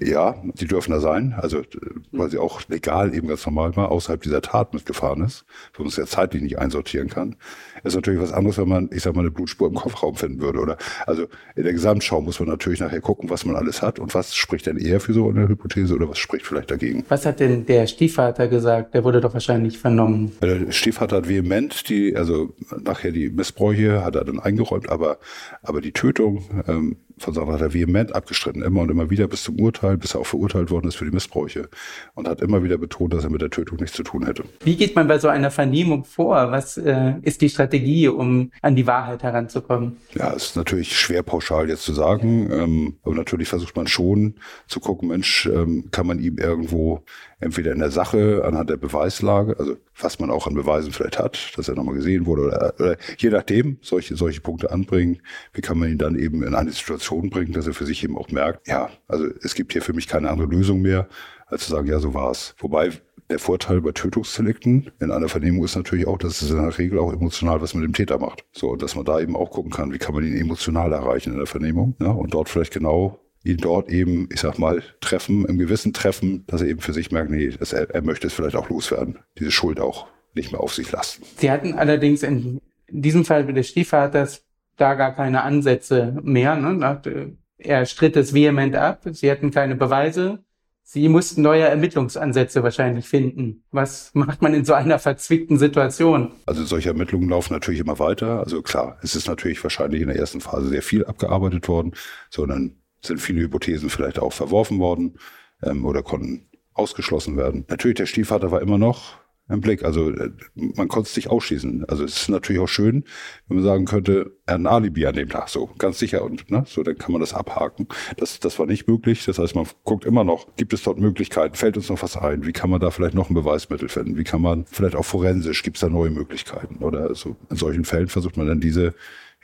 Ja, die dürfen da sein, also weil sie auch legal eben ganz normal mal außerhalb dieser Tat mitgefahren ist, wo man es ja zeitlich nicht einsortieren kann. Ist natürlich was anderes, wenn man, ich sag mal, eine Blutspur im Kofferraum finden würde. Oder also in der Gesamtschau muss man natürlich nachher gucken, was man alles hat und was spricht denn eher für so eine Hypothese oder was spricht vielleicht dagegen. Was hat denn der Stiefvater gesagt? Der wurde doch wahrscheinlich vernommen. Der Stiefvater hat vehement die, also nachher die Missbräuche hat er dann eingeräumt, aber, aber die Tötung ähm, von Sandra hat er vehement abgestritten, immer und immer wieder bis zum Urteil, bis er auch verurteilt worden ist für die Missbräuche und hat immer wieder betont, dass er mit der Tötung nichts zu tun hätte. Wie geht man bei so einer Vernehmung vor? Was äh, ist die Strategie, um an die Wahrheit heranzukommen? Ja, ist natürlich schwer pauschal jetzt zu sagen, ähm, aber natürlich versucht man schon zu gucken, Mensch, ähm, kann man ihm irgendwo entweder in der Sache anhand der Beweislage, also was man auch an Beweisen vielleicht hat, dass er nochmal gesehen wurde oder, oder je nachdem solche, solche Punkte anbringen, wie kann man ihn dann eben in eine Situation bringen, dass er für sich eben auch merkt, ja, also es gibt hier für mich keine andere Lösung mehr, als zu sagen, ja, so war's. Wobei der Vorteil bei Tötungsdelikten in einer Vernehmung ist natürlich auch, dass es in der Regel auch emotional was mit dem Täter macht. So, dass man da eben auch gucken kann, wie kann man ihn emotional erreichen in der Vernehmung. Ja, und dort vielleicht genau ihn dort eben, ich sag mal, treffen, im Gewissen treffen, dass er eben für sich merkt, nee, dass er, er möchte es vielleicht auch loswerden, diese Schuld auch nicht mehr auf sich lasten. Sie hatten allerdings in, in diesem Fall des Stiefvaters da gar keine Ansätze mehr. Ne? Er stritt es vehement ab. Sie hatten keine Beweise. Sie mussten neue Ermittlungsansätze wahrscheinlich finden. Was macht man in so einer verzwickten Situation? Also solche Ermittlungen laufen natürlich immer weiter. Also klar, es ist natürlich wahrscheinlich in der ersten Phase sehr viel abgearbeitet worden, sondern sind viele Hypothesen vielleicht auch verworfen worden ähm, oder konnten ausgeschlossen werden. Natürlich, der Stiefvater war immer noch im Blick. Also äh, man konnte es nicht ausschließen. Also es ist natürlich auch schön, wenn man sagen könnte, er hat ein Alibi an dem Tag, so ganz sicher und ne, so dann kann man das abhaken. Das, das war nicht möglich. Das heißt, man guckt immer noch, gibt es dort Möglichkeiten, fällt uns noch was ein? Wie kann man da vielleicht noch ein Beweismittel finden? Wie kann man vielleicht auch forensisch, gibt es da neue Möglichkeiten? Oder so in solchen Fällen versucht man dann diese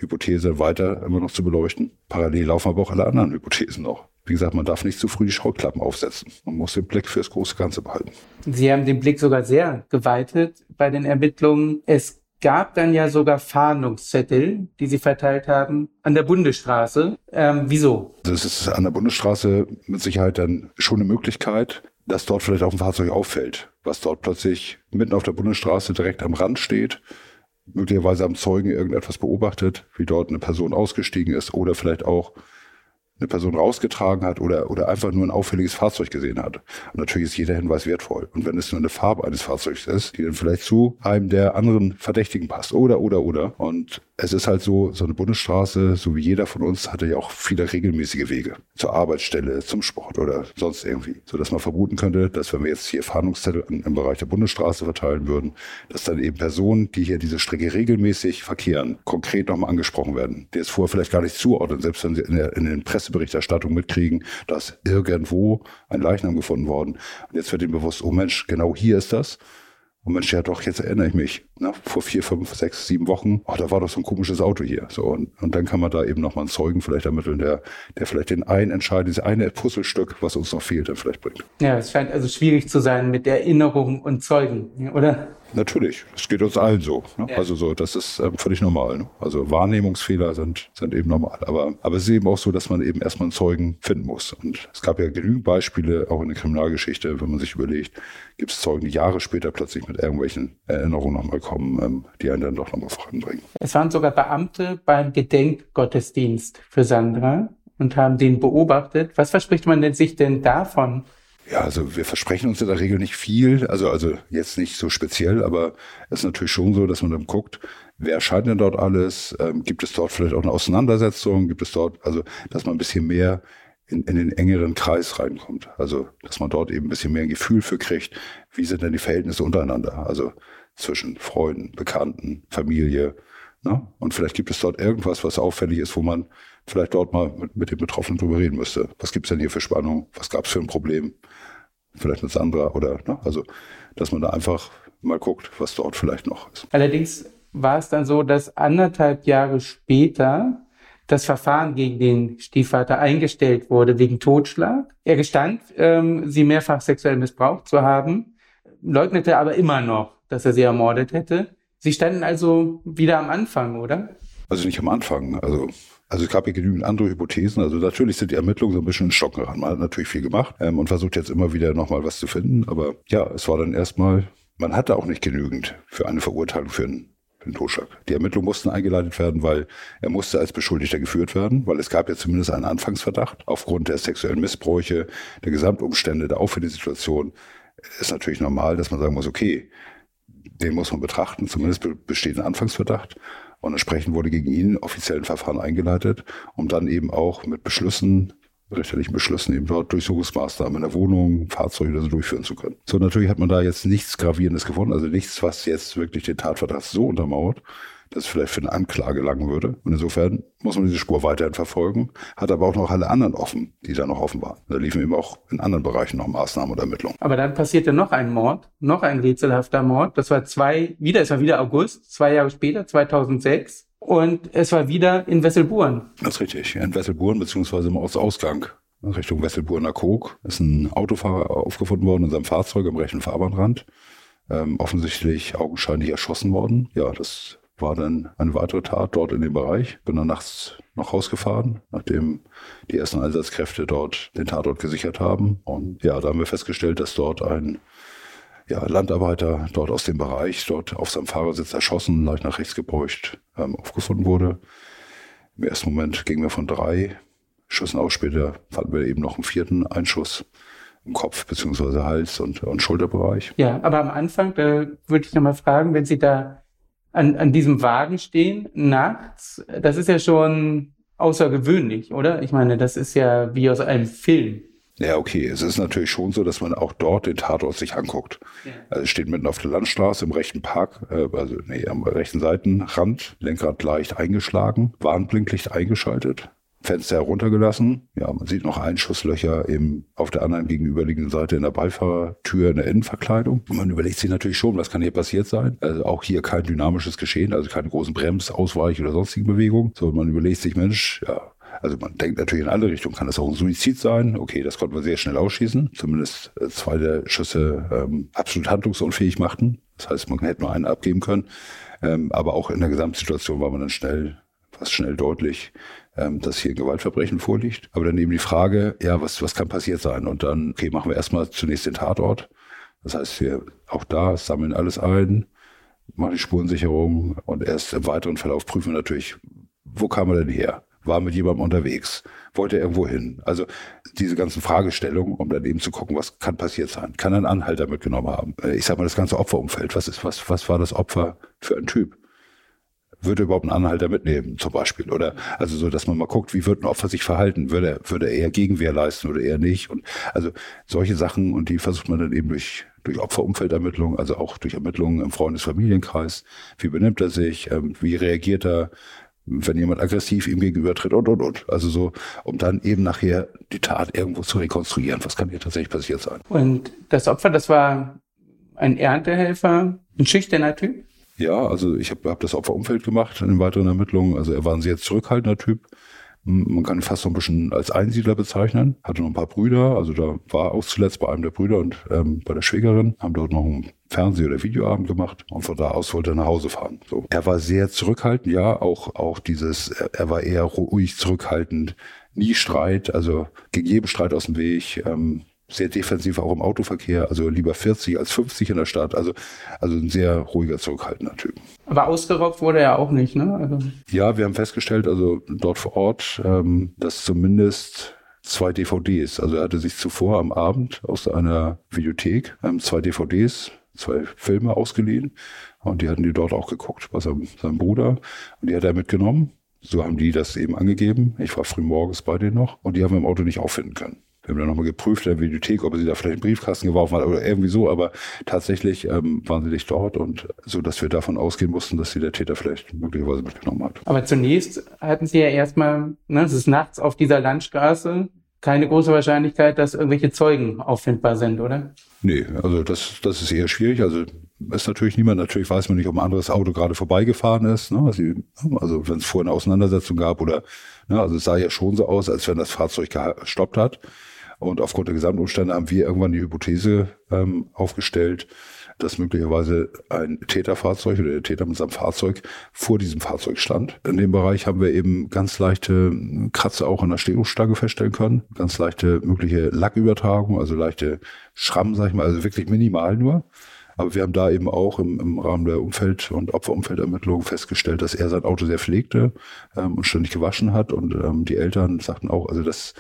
Hypothese weiter immer noch zu beleuchten. Parallel laufen aber auch alle anderen Hypothesen noch. Wie gesagt, man darf nicht zu früh die Schraubklappen aufsetzen. Man muss den Blick fürs große Ganze behalten. Sie haben den Blick sogar sehr geweitet bei den Ermittlungen. Es gab dann ja sogar Fahndungszettel, die Sie verteilt haben an der Bundesstraße. Ähm, wieso? Das ist an der Bundesstraße mit Sicherheit dann schon eine Möglichkeit, dass dort vielleicht auch ein Fahrzeug auffällt, was dort plötzlich mitten auf der Bundesstraße direkt am Rand steht möglicherweise am Zeugen irgendetwas beobachtet, wie dort eine Person ausgestiegen ist oder vielleicht auch eine Person rausgetragen hat oder, oder einfach nur ein auffälliges Fahrzeug gesehen hat. Und natürlich ist jeder Hinweis wertvoll. Und wenn es nur eine Farbe eines Fahrzeugs ist, die dann vielleicht zu einem der anderen Verdächtigen passt oder, oder, oder. Und es ist halt so, so eine Bundesstraße, so wie jeder von uns, hatte ja auch viele regelmäßige Wege. Zur Arbeitsstelle, zum Sport oder sonst irgendwie. So dass man vermuten könnte, dass wenn wir jetzt hier Fahndungszettel im Bereich der Bundesstraße verteilen würden, dass dann eben Personen, die hier diese Strecke regelmäßig verkehren, konkret nochmal angesprochen werden. Die es vorher vielleicht gar nicht zuordnen, selbst wenn sie in, der, in den Presseberichterstattungen mitkriegen, dass irgendwo ein Leichnam gefunden worden. Und jetzt wird ihnen bewusst, oh Mensch, genau hier ist das. Und Mensch, ja doch, jetzt erinnere ich mich, ne, vor vier, fünf, sechs, sieben Wochen, ach, da war doch so ein komisches Auto hier. So, und, und dann kann man da eben nochmal einen Zeugen vielleicht ermitteln, der, der vielleicht den einen entscheidet, dieses eine Puzzlestück, was uns noch fehlt, dann vielleicht bringt. Ja, es scheint also schwierig zu sein mit Erinnerung und Zeugen, oder? Natürlich, es geht uns allen so. Ne? Ja. Also so, das ist ähm, völlig normal. Ne? Also Wahrnehmungsfehler sind, sind eben normal. Aber, aber es ist eben auch so, dass man eben erstmal einen Zeugen finden muss. Und es gab ja genügend Beispiele, auch in der Kriminalgeschichte, wenn man sich überlegt, gibt es Zeugen, die Jahre später plötzlich mit irgendwelchen Erinnerungen nochmal kommen, ähm, die einen dann doch nochmal voranbringen. Es waren sogar Beamte beim Gedenkgottesdienst für Sandra und haben den beobachtet. Was verspricht man denn sich denn davon? Ja, also wir versprechen uns in der Regel nicht viel, also, also jetzt nicht so speziell, aber es ist natürlich schon so, dass man dann guckt, wer erscheint denn dort alles? Ähm, gibt es dort vielleicht auch eine Auseinandersetzung? Gibt es dort, also dass man ein bisschen mehr in, in den engeren Kreis reinkommt. Also dass man dort eben ein bisschen mehr ein Gefühl für kriegt, wie sind denn die Verhältnisse untereinander? Also zwischen Freunden, Bekannten, Familie. Ne? Und vielleicht gibt es dort irgendwas, was auffällig ist, wo man vielleicht dort mal mit, mit den Betroffenen drüber reden müsste. Was gibt's denn hier für Spannung? Was gab's für ein Problem? Vielleicht mit Sandra oder, ne? also, dass man da einfach mal guckt, was dort vielleicht noch ist. Allerdings war es dann so, dass anderthalb Jahre später das Verfahren gegen den Stiefvater eingestellt wurde wegen Totschlag. Er gestand, ähm, sie mehrfach sexuell missbraucht zu haben, leugnete aber immer noch, dass er sie ermordet hätte. Sie standen also wieder am Anfang, oder? Also nicht am Anfang. Also Also es gab ja genügend andere Hypothesen. Also natürlich sind die Ermittlungen so ein bisschen in Stock geraten. Man hat natürlich viel gemacht ähm, und versucht jetzt immer wieder nochmal was zu finden. Aber ja, es war dann erstmal, man hatte auch nicht genügend für eine Verurteilung für einen, für einen Totschlag. Die Ermittlungen mussten eingeleitet werden, weil er musste als Beschuldigter geführt werden, weil es gab ja zumindest einen Anfangsverdacht aufgrund der sexuellen Missbräuche, der Gesamtumstände, der Auffälligensituation. Ist natürlich normal, dass man sagen muss, okay, den muss man betrachten, zumindest besteht ein Anfangsverdacht. Und entsprechend wurde gegen ihn offiziell ein Verfahren eingeleitet, um dann eben auch mit Beschlüssen, richterlichen Beschlüssen eben dort Durchsuchungsmaßnahmen in der Wohnung, Fahrzeuge oder so durchführen zu können. So, natürlich hat man da jetzt nichts Gravierendes gefunden, also nichts, was jetzt wirklich den Tatverdacht so untermauert das vielleicht für eine Anklage langen würde. Und insofern muss man diese Spur weiterhin verfolgen, hat aber auch noch alle anderen offen, die da noch offen waren. Da liefen eben auch in anderen Bereichen noch Maßnahmen und Ermittlungen. Aber dann passierte noch ein Mord, noch ein rätselhafter Mord. Das war zwei, wieder, es war wieder August, zwei Jahre später, 2006. Und es war wieder in Wesselburen. Das ist richtig, in Wesselburen, beziehungsweise im Ostausgang. Richtung Wesselburener Kog ist ein Autofahrer aufgefunden worden in seinem Fahrzeug am rechten Fahrbahnrand. Ähm, offensichtlich augenscheinlich erschossen worden. Ja, das war dann eine weitere Tat dort in dem Bereich. Bin dann nachts nach Haus gefahren, nachdem die ersten Einsatzkräfte dort den Tatort gesichert haben. Und ja, da haben wir festgestellt, dass dort ein ja, Landarbeiter dort aus dem Bereich, dort auf seinem Fahrersitz erschossen, leicht nach rechts gebeugt, ähm, aufgefunden wurde. Im ersten Moment gingen wir von drei Schüssen aus. Später fanden wir eben noch einen vierten Einschuss im Kopf beziehungsweise Hals und, und Schulterbereich. Ja, aber am Anfang, da würde ich nochmal fragen, wenn Sie da an, an diesem Wagen stehen nachts, das ist ja schon außergewöhnlich, oder? Ich meine, das ist ja wie aus einem Film. Ja, okay. Es ist natürlich schon so, dass man auch dort den Tatort sich anguckt. Ja. Also es steht mitten auf der Landstraße im rechten Park, äh, also nee, am rechten Seitenrand, Lenkrad leicht eingeschlagen, Warnblinklicht eingeschaltet. Fenster heruntergelassen. Ja, man sieht noch Einschusslöcher eben auf der anderen gegenüberliegenden Seite in der Beifahrertür in der Innenverkleidung. Und man überlegt sich natürlich schon, was kann hier passiert sein. Also auch hier kein dynamisches Geschehen, also keine großen Brems-, Ausweich- oder sonstigen Bewegungen. So, man überlegt sich, Mensch, ja, also man denkt natürlich in alle Richtungen. Kann das auch ein Suizid sein? Okay, das konnte man sehr schnell ausschießen. Zumindest äh, zwei der Schüsse ähm, absolut handlungsunfähig machten. Das heißt, man hätte nur einen abgeben können. Ähm, aber auch in der Gesamtsituation war man dann schnell, fast schnell deutlich, ähm, dass hier ein Gewaltverbrechen vorliegt. Aber dann eben die Frage, ja, was, was kann passiert sein? Und dann, okay, machen wir erstmal zunächst den Tatort. Das heißt, wir auch da sammeln alles ein, machen die Spurensicherung und erst im weiteren Verlauf prüfen wir natürlich, wo kam er denn her? War mit jemandem unterwegs? Wollte er irgendwo hin? Also diese ganzen Fragestellungen, um dann eben zu gucken, was kann passiert sein? Kann ein Anhalter mitgenommen haben? Äh, ich sag mal, das ganze Opferumfeld. Was ist, was, was war das Opfer für ein Typ? Würde überhaupt ein Anhalter mitnehmen, zum Beispiel. Oder also so, dass man mal guckt, wie wird ein Opfer sich verhalten? Würde würde er eher Gegenwehr leisten oder eher nicht? Und also solche Sachen, und die versucht man dann eben durch, durch Opferumfeldermittlungen, also auch durch Ermittlungen im Freundesfamilienkreis. Wie benimmt er sich? Ähm, wie reagiert er? wenn jemand aggressiv ihm gegenübertritt und, und, und. Also so, um dann eben nachher die Tat irgendwo zu rekonstruieren. Was kann hier tatsächlich passiert sein? Und das Opfer, das war ein Erntehelfer, ein schüchterner Typ? Ja, also ich habe hab das Opferumfeld gemacht in den weiteren Ermittlungen. Also er war ein sehr zurückhaltender Typ. Man kann ihn fast so ein bisschen als Einsiedler bezeichnen. Hatte noch ein paar Brüder, also da war auch zuletzt bei einem der Brüder und ähm, bei der Schwägerin, haben dort noch einen Fernseh- oder Videoabend gemacht und von da aus wollte er nach Hause fahren. So. Er war sehr zurückhaltend, ja, auch, auch dieses, er, war eher ruhig zurückhaltend, nie Streit, also ging jedem Streit aus dem Weg, ähm, sehr defensiv auch im Autoverkehr, also lieber 40 als 50 in der Stadt. Also, also ein sehr ruhiger, zurückhaltender Typ. Aber ausgeraubt wurde er auch nicht, ne? Also ja, wir haben festgestellt, also dort vor Ort, ähm, dass zumindest zwei DVDs, also er hatte sich zuvor am Abend aus einer Videothek ähm, zwei DVDs, zwei Filme ausgeliehen und die hatten die dort auch geguckt bei seinem, seinem Bruder und die hat er mitgenommen. So haben die das eben angegeben. Ich war früh morgens bei denen noch und die haben wir im Auto nicht auffinden können. Wir haben dann nochmal geprüft in der Videothek, ob sie da vielleicht einen Briefkasten geworfen hat oder irgendwie so, aber tatsächlich ähm, waren sie nicht dort und so, dass wir davon ausgehen mussten, dass sie der Täter vielleicht möglicherweise mitgenommen hat. Aber zunächst hatten sie ja erstmal, ne, es ist nachts auf dieser Landstraße, keine große Wahrscheinlichkeit, dass irgendwelche Zeugen auffindbar sind, oder? Nee, also das, das ist eher schwierig. Also ist natürlich niemand, natürlich weiß man nicht, ob ein anderes Auto gerade vorbeigefahren ist. Ne? Also, also wenn es vorher eine Auseinandersetzung gab oder, ne? also es sah ja schon so aus, als wenn das Fahrzeug gestoppt hat. Und aufgrund der Gesamtumstände haben wir irgendwann die Hypothese ähm, aufgestellt, dass möglicherweise ein Täterfahrzeug oder der Täter mit seinem Fahrzeug vor diesem Fahrzeug stand. In dem Bereich haben wir eben ganz leichte Kratzer auch an der Stehungsstange feststellen können, ganz leichte mögliche Lackübertragung, also leichte Schrammen, sag ich mal, also wirklich minimal nur. Aber wir haben da eben auch im, im Rahmen der Umfeld- und Opferumfeldermittlung festgestellt, dass er sein Auto sehr pflegte ähm, und ständig gewaschen hat. Und ähm, die Eltern sagten auch, also das,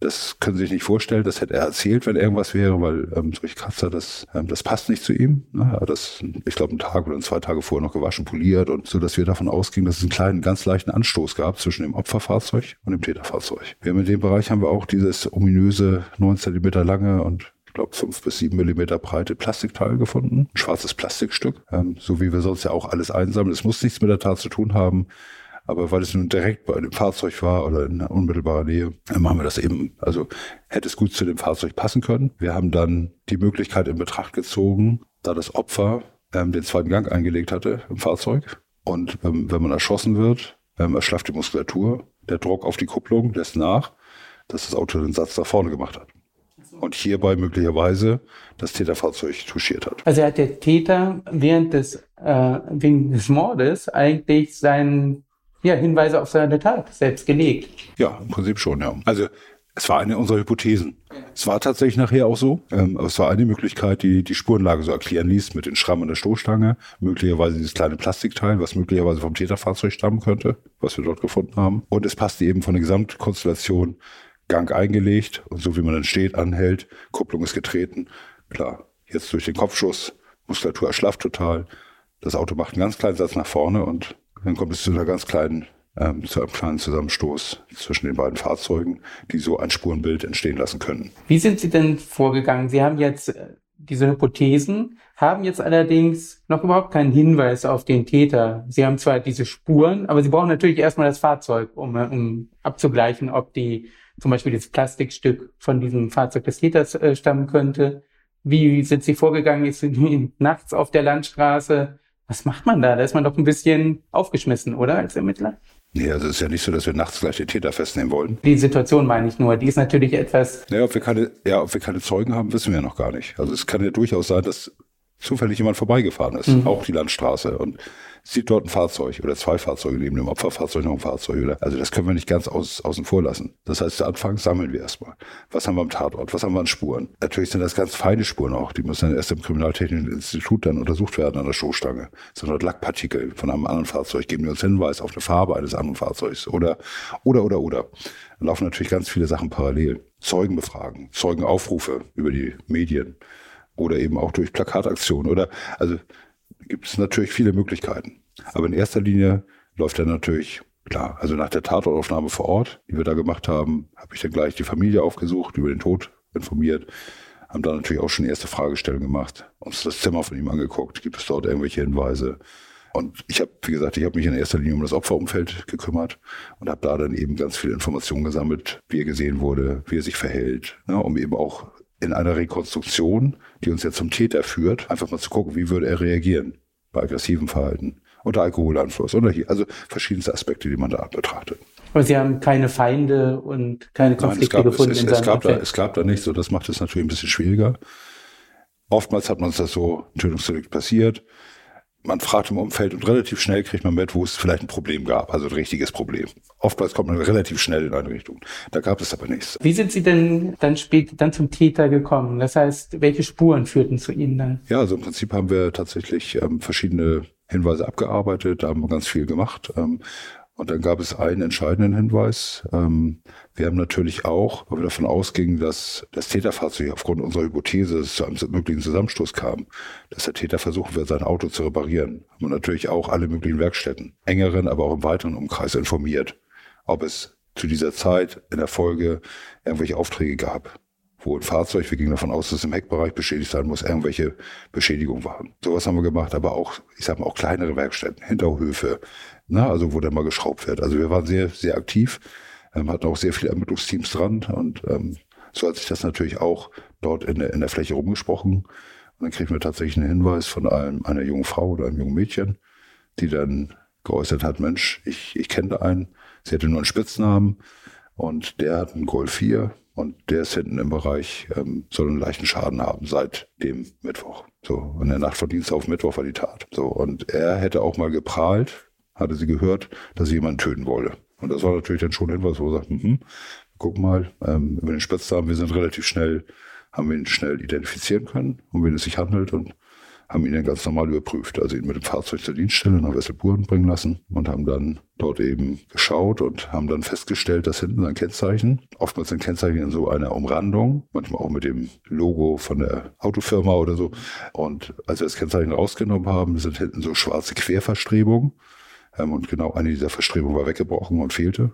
das können Sie sich nicht vorstellen, das hätte er erzählt, wenn irgendwas wäre, weil ähm, solche Kratzer, das, ähm, das passt nicht zu ihm. Ne? Er hat das, ich glaube, einen Tag oder zwei Tage vorher noch gewaschen, poliert und so, dass wir davon ausgingen, dass es einen kleinen, ganz leichten Anstoß gab zwischen dem Opferfahrzeug und dem Täterfahrzeug. Wir haben in dem Bereich haben wir auch dieses ominöse neun Zentimeter lange und ich glaube, fünf bis sieben Millimeter breite Plastikteil gefunden. Ein schwarzes Plastikstück. Ähm, so wie wir sonst ja auch alles einsammeln. Es muss nichts mit der Tat zu tun haben. Aber weil es nun direkt bei dem Fahrzeug war oder in unmittelbarer Nähe, machen wir das eben. Also hätte es gut zu dem Fahrzeug passen können. Wir haben dann die Möglichkeit in Betracht gezogen, da das Opfer ähm, den zweiten Gang eingelegt hatte im Fahrzeug. Und ähm, wenn man erschossen wird, ähm, erschlafft die Muskulatur. Der Druck auf die Kupplung lässt nach, dass das Auto den Satz da vorne gemacht hat und hierbei möglicherweise das Täterfahrzeug touchiert hat. Also hat der Täter während des, äh, wegen des Mordes eigentlich seinen ja, Hinweise auf seine Tat selbst gelegt. Ja, im Prinzip schon, ja. Also es war eine unserer Hypothesen. Es war tatsächlich nachher auch so, ähm, aber es war eine Möglichkeit, die die Spurenlage so erklären ließ mit den Schrammen an der Stoßstange, möglicherweise dieses kleine Plastikteil, was möglicherweise vom Täterfahrzeug stammen könnte, was wir dort gefunden haben. Und es passte eben von der Gesamtkonstellation Gang eingelegt und so wie man dann steht, anhält, Kupplung ist getreten. Klar, jetzt durch den Kopfschuss, Muskulatur erschlafft total. Das Auto macht einen ganz kleinen Satz nach vorne und dann kommt es zu einer ganz kleinen, ähm, zu einem kleinen Zusammenstoß zwischen den beiden Fahrzeugen, die so ein Spurenbild entstehen lassen können. Wie sind Sie denn vorgegangen? Sie haben jetzt äh, diese Hypothesen, haben jetzt allerdings noch überhaupt keinen Hinweis auf den Täter. Sie haben zwar diese Spuren, aber Sie brauchen natürlich erstmal das Fahrzeug, um, um abzugleichen, ob die zum Beispiel das Plastikstück von diesem Fahrzeug des Täters äh, stammen könnte. Wie sind Sie vorgegangen jetzt nachts auf der Landstraße? Was macht man da? Da ist man doch ein bisschen aufgeschmissen, oder, als Ermittler? Nee, also es ist ja nicht so, dass wir nachts gleich den Täter festnehmen wollen. Die Situation meine ich nur. Die ist natürlich etwas. Ja, ob wir keine, ja, ob wir keine Zeugen haben, wissen wir ja noch gar nicht. Also es kann ja durchaus sein, dass zufällig jemand vorbeigefahren ist, mhm. auch die Landstraße. Und sieht dort ein Fahrzeug oder zwei Fahrzeuge neben dem Opferfahrzeug noch ein Fahrzeug. Oder, also das können wir nicht ganz aus, außen vor lassen. Das heißt, zu Anfang sammeln wir erstmal. Was haben wir am Tatort? Was haben wir an Spuren? Natürlich sind das ganz feine Spuren auch. Die müssen dann erst im Kriminaltechnischen Institut dann untersucht werden an der Stoßstange. Das sind dort Lackpartikel von einem anderen Fahrzeug, geben wir uns Hinweis auf eine Farbe eines anderen Fahrzeugs. Oder, oder, oder, oder. Da laufen natürlich ganz viele Sachen parallel. Zeugen befragen, Zeugenaufrufe über die Medien oder eben auch durch Plakataktionen oder, also gibt es natürlich viele Möglichkeiten. Aber in erster Linie läuft er natürlich klar. Also nach der Tatortaufnahme vor Ort, die wir da gemacht haben, habe ich dann gleich die Familie aufgesucht, über den Tod informiert, haben dann natürlich auch schon erste Fragestellungen gemacht, uns das Zimmer von ihm angeguckt, gibt es dort irgendwelche Hinweise. Und ich habe, wie gesagt, ich habe mich in erster Linie um das Opferumfeld gekümmert und habe da dann eben ganz viele Informationen gesammelt, wie er gesehen wurde, wie er sich verhält, ne, um eben auch in einer Rekonstruktion, die uns ja zum Täter führt, einfach mal zu gucken, wie würde er reagieren bei aggressivem Verhalten unter Alkoholeinfluss oder hier, also verschiedenste Aspekte, die man da betrachtet. Aber Sie haben keine Feinde und keine Konflikte Nein, es gab, gefunden es, es, es gab da, es gab da nicht so, das macht es natürlich ein bisschen schwieriger. Oftmals hat man es das so, Tötungsdelikt passiert, man fragt im Umfeld und relativ schnell kriegt man mit, wo es vielleicht ein Problem gab, also ein richtiges Problem. Oftmals kommt man relativ schnell in eine Richtung. Da gab es aber nichts. Wie sind Sie denn dann später dann zum Täter gekommen? Das heißt, welche Spuren führten zu Ihnen dann? Ja, also im Prinzip haben wir tatsächlich ähm, verschiedene Hinweise abgearbeitet, da haben wir ganz viel gemacht. Ähm, und dann gab es einen entscheidenden Hinweis. Ähm, wir haben natürlich auch, weil wir davon ausgingen, dass das Täterfahrzeug aufgrund unserer Hypothese zu einem möglichen Zusammenstoß kam, dass der Täter versuchen wird, sein Auto zu reparieren. Haben wir natürlich auch alle möglichen Werkstätten, engeren, aber auch im weiteren Umkreis informiert, ob es zu dieser Zeit in der Folge irgendwelche Aufträge gab, wo ein Fahrzeug, wir gingen davon aus, dass es im Heckbereich beschädigt sein muss, irgendwelche Beschädigungen waren. Sowas haben wir gemacht, aber auch, ich sag mal, auch kleinere Werkstätten, Hinterhöfe, na, also wo dann mal geschraubt wird. Also wir waren sehr, sehr aktiv, ähm, hatten auch sehr viele Ermittlungsteams dran und ähm, so hat sich das natürlich auch dort in der, in der Fläche rumgesprochen. Und dann kriegen wir tatsächlich einen Hinweis von einem, einer jungen Frau oder einem jungen Mädchen, die dann geäußert hat, Mensch, ich, ich kenne da einen, sie hatte nur einen Spitznamen und der hat einen Golf 4 Und der ist hinten im Bereich, ähm, soll einen leichten Schaden haben seit dem Mittwoch. So, in der Nacht von Dienstag auf Mittwoch war die Tat. So, und er hätte auch mal geprahlt, hatte sie gehört, dass sie jemanden töten wolle. Und das war natürlich dann schon etwas, wo er sagt, mhm, guck mal, ähm, über den Spitznamen, wir sind relativ schnell, haben wir ihn schnell identifizieren können, um wen es sich handelt und haben ihn dann ganz normal überprüft. Also ihn mit dem Fahrzeug zur Dienststelle nach Wesselburen bringen lassen und haben dann dort eben geschaut und haben dann festgestellt, dass hinten sein Kennzeichen, oftmals ein Kennzeichen in so einer Umrandung, manchmal auch mit dem Logo von der Autofirma oder so. Und als wir das Kennzeichen rausgenommen haben, sind hinten so schwarze Querverstrebungen. Ähm, und genau eine dieser Verstrebungen war weggebrochen und fehlte.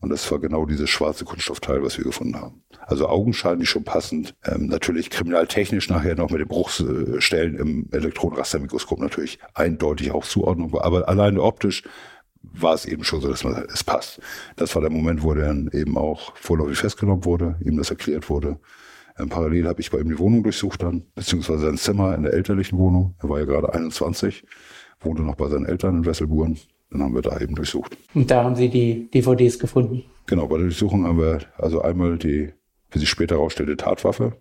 Und das war genau dieses schwarze Kunststoffteil, was wir gefunden haben. Also augenscheinlich schon passend. Ähm, natürlich kriminaltechnisch nachher noch mit den Bruchstellen im Elektronenrastermikroskop natürlich eindeutig auch Zuordnung war. Aber alleine optisch war es eben schon so, dass man, es passt. Das war der Moment, wo er dann eben auch vorläufig festgenommen wurde, ihm das erklärt wurde. Ähm, parallel habe ich bei ihm die Wohnung durchsucht dann, beziehungsweise sein Zimmer in der elterlichen Wohnung. Er war ja gerade 21, wohnte noch bei seinen Eltern in Wesselburen. Dann haben wir da eben durchsucht. Und da haben Sie die DVDs gefunden? Genau, bei der Durchsuchung haben wir also einmal die, wie sich später herausstellte, Tatwaffe,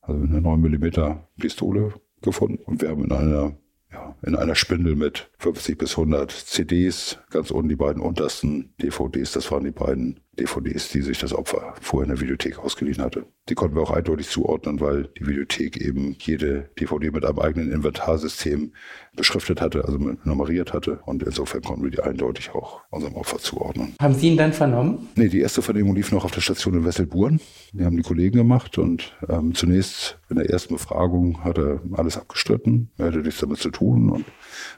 also eine 9 mm Pistole gefunden. Und wir haben in einer ja, in einer Spindel mit 50 bis 100 CDs, ganz unten die beiden untersten DVDs, das waren die beiden DVDs, die sich das Opfer vorher in der Videothek ausgeliehen hatte. Die konnten wir auch eindeutig zuordnen, weil die Videothek eben jede DVD mit einem eigenen Inventarsystem beschriftet hatte, also nummeriert hatte. Und insofern konnten wir die eindeutig auch unserem Opfer zuordnen. Haben Sie ihn dann vernommen? Nee, die erste Vernehmung lief noch auf der Station in Wesselburen. Die haben die Kollegen gemacht und ähm, zunächst in der ersten Befragung hat er alles abgestritten. Er hatte nichts damit zu tun und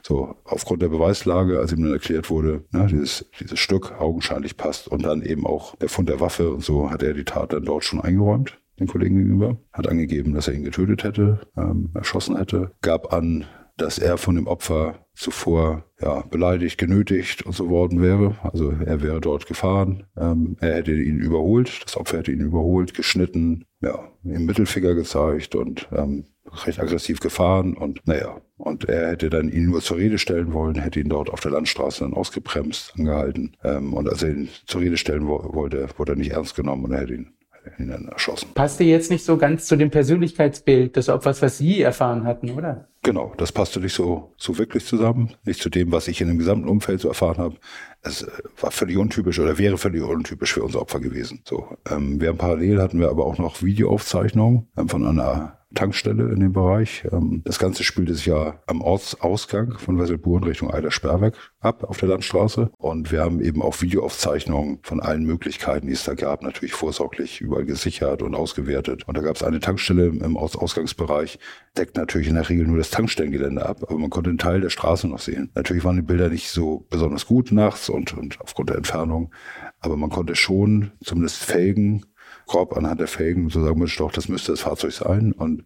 so aufgrund der Beweislage, als ihm dann erklärt wurde, na, dieses, dieses Stück augenscheinlich passt und dann eben auch der Fund der Waffe und so, hat er die Tat dann dort schon eingeräumt den Kollegen gegenüber, hat angegeben, dass er ihn getötet hätte, ähm, erschossen hätte, gab an, dass er von dem Opfer zuvor ja, beleidigt, genötigt und so worden wäre. Also er wäre dort gefahren, ähm, er hätte ihn überholt, das Opfer hätte ihn überholt, geschnitten, ja, ihm Mittelfinger gezeigt und ähm, recht aggressiv gefahren und naja, und er hätte dann ihn nur zur Rede stellen wollen, hätte ihn dort auf der Landstraße dann ausgebremst, angehalten ähm, und als er ihn zur Rede stellen wo wollte, wurde er nicht ernst genommen und er hätte ihn dann erschossen. Passte jetzt nicht so ganz zu dem Persönlichkeitsbild des Opfers, was Sie erfahren hatten, oder? Genau, das passte nicht so, so wirklich zusammen. Nicht zu dem, was ich in dem gesamten Umfeld so erfahren habe. Es äh, war völlig untypisch oder wäre völlig untypisch für unser Opfer gewesen. So, ähm, wir haben parallel hatten wir aber auch noch Videoaufzeichnungen ähm, von einer Tankstelle in dem Bereich. Ähm, das Ganze spielte sich ja am Ortsausgang von Wesselburen Richtung Eider-Sperrwerk ab auf der Landstraße. Und wir haben eben auch Videoaufzeichnungen von allen Möglichkeiten, die es da gab, natürlich vorsorglich überall gesichert und ausgewertet. Und da gab es eine Tankstelle im Ortsausgangsbereich, deckt natürlich in der Regel nur das Tankstellengelände ab, aber man konnte einen Teil der Straße noch sehen. Natürlich waren die Bilder nicht so besonders gut nachts und, und aufgrund der Entfernung, aber man konnte schon zumindest Felgen grob anhand der Felgen so sagen, Mensch, doch, das müsste das Fahrzeug sein. Und,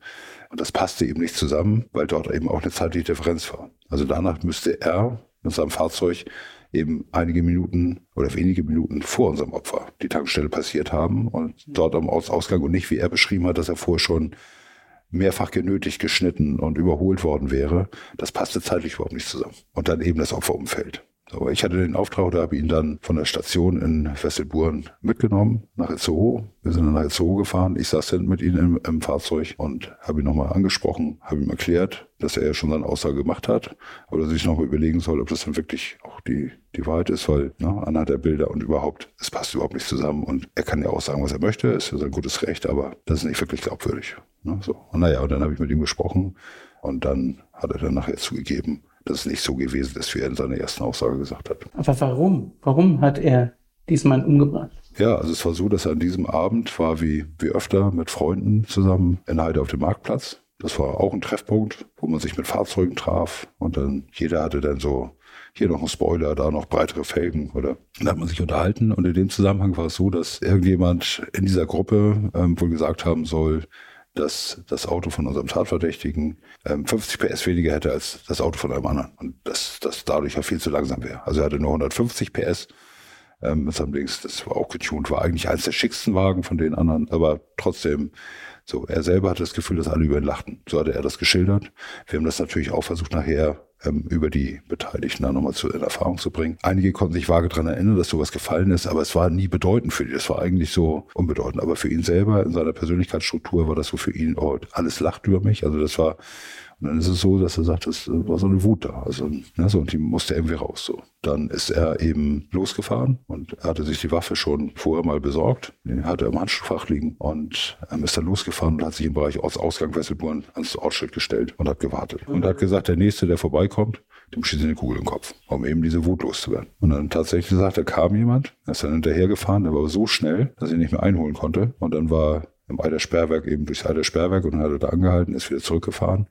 und das passte eben nicht zusammen, weil dort eben auch eine zeitliche Differenz war. Also danach müsste er mit seinem Fahrzeug eben einige Minuten oder wenige Minuten vor unserem Opfer die Tankstelle passiert haben und dort am Ausgang und nicht, wie er beschrieben hat, dass er vorher schon mehrfach genötigt, geschnitten und überholt worden wäre. Das passte zeitlich überhaupt nicht zusammen. Und dann eben das Opferumfeld. Aber ich hatte den Auftrag oder habe ihn dann von der Station in Wesselburen mitgenommen nach Itzehoe. Wir sind dann nach Itzehoe gefahren. Ich saß dann mit ihm im, im Fahrzeug und habe ihn nochmal angesprochen, habe ihm erklärt, dass er ja schon seine Aussage gemacht hat, aber dass ich nochmal überlegen soll, ob das dann wirklich auch die, die Wahrheit ist, weil ne, anhand der Bilder und überhaupt, es passt überhaupt nicht zusammen und er kann ja auch sagen, was er möchte, ist ja sein gutes Recht, aber das ist nicht wirklich glaubwürdig. Ne, so. Und naja, und dann habe ich mit ihm gesprochen und dann hat er dann nachher zugegeben, dass es nicht so gewesen ist, wie er in seiner ersten Aussage gesagt hat. Aber warum? Warum hat er diesen Mann umgebracht? Ja, also es war so, dass er an diesem Abend war wie, wie öfter mit Freunden zusammen in Heide auf dem Marktplatz. Das war auch ein Treffpunkt, wo man sich mit Fahrzeugen traf und dann jeder hatte dann so hier noch ein Spoiler, da noch breitere Felgen oder da hat man sich unterhalten und in dem Zusammenhang war es so, dass irgendjemand in dieser Gruppe ähm, wohl gesagt haben soll, dass das Auto von unserem Tatverdächtigen ähm, 50 PS weniger hätte als das Auto von einem anderen. Und dass das dadurch ja viel zu langsam wäre. Also er hatte nur 150 PS ähm, mit seinem Dings. Das war auch getuned, war eigentlich eines der schicksten Wagen von den anderen, aber trotzdem So, er selber hatte das Gefühl, dass alle über ihn lachten. So hatte er das geschildert. Wir haben das natürlich auch versucht, nachher ähm, über die Beteiligten da nochmal zu, in Erfahrung zu bringen. Einige konnten sich vage daran erinnern, dass sowas gefallen ist, aber es war nie bedeutend für die. Das war eigentlich so unbedeutend. Aber für ihn selber, in seiner Persönlichkeitsstruktur, war das so für ihn, oh, alles lacht über mich. Also das war und dann ist es so, dass er sagt, das war so eine Wut da. Also, ne, so, und die musste irgendwie raus. So. Dann ist er eben losgefahren und hatte sich die Waffe schon vorher mal besorgt. Die hatte er im Handschuhfach liegen und ähm, ist dann losgefahren und hat sich im Bereich Ortsausgang Wesselburen ans Ortsschild gestellt und hat gewartet. Und hat gesagt, der Nächste, der vorbeikommt, dem schießt eine Kugel im Kopf, um eben diese Wut loszuwerden. Und dann tatsächlich sagt, da kam jemand, er ist dann hinterhergefahren, der war so schnell, dass er nicht mehr einholen konnte. Und dann war im Eider Sperrwerk eben durchs Eider Sperrwerk und dann hat er da angehalten, ist wieder zurückgefahren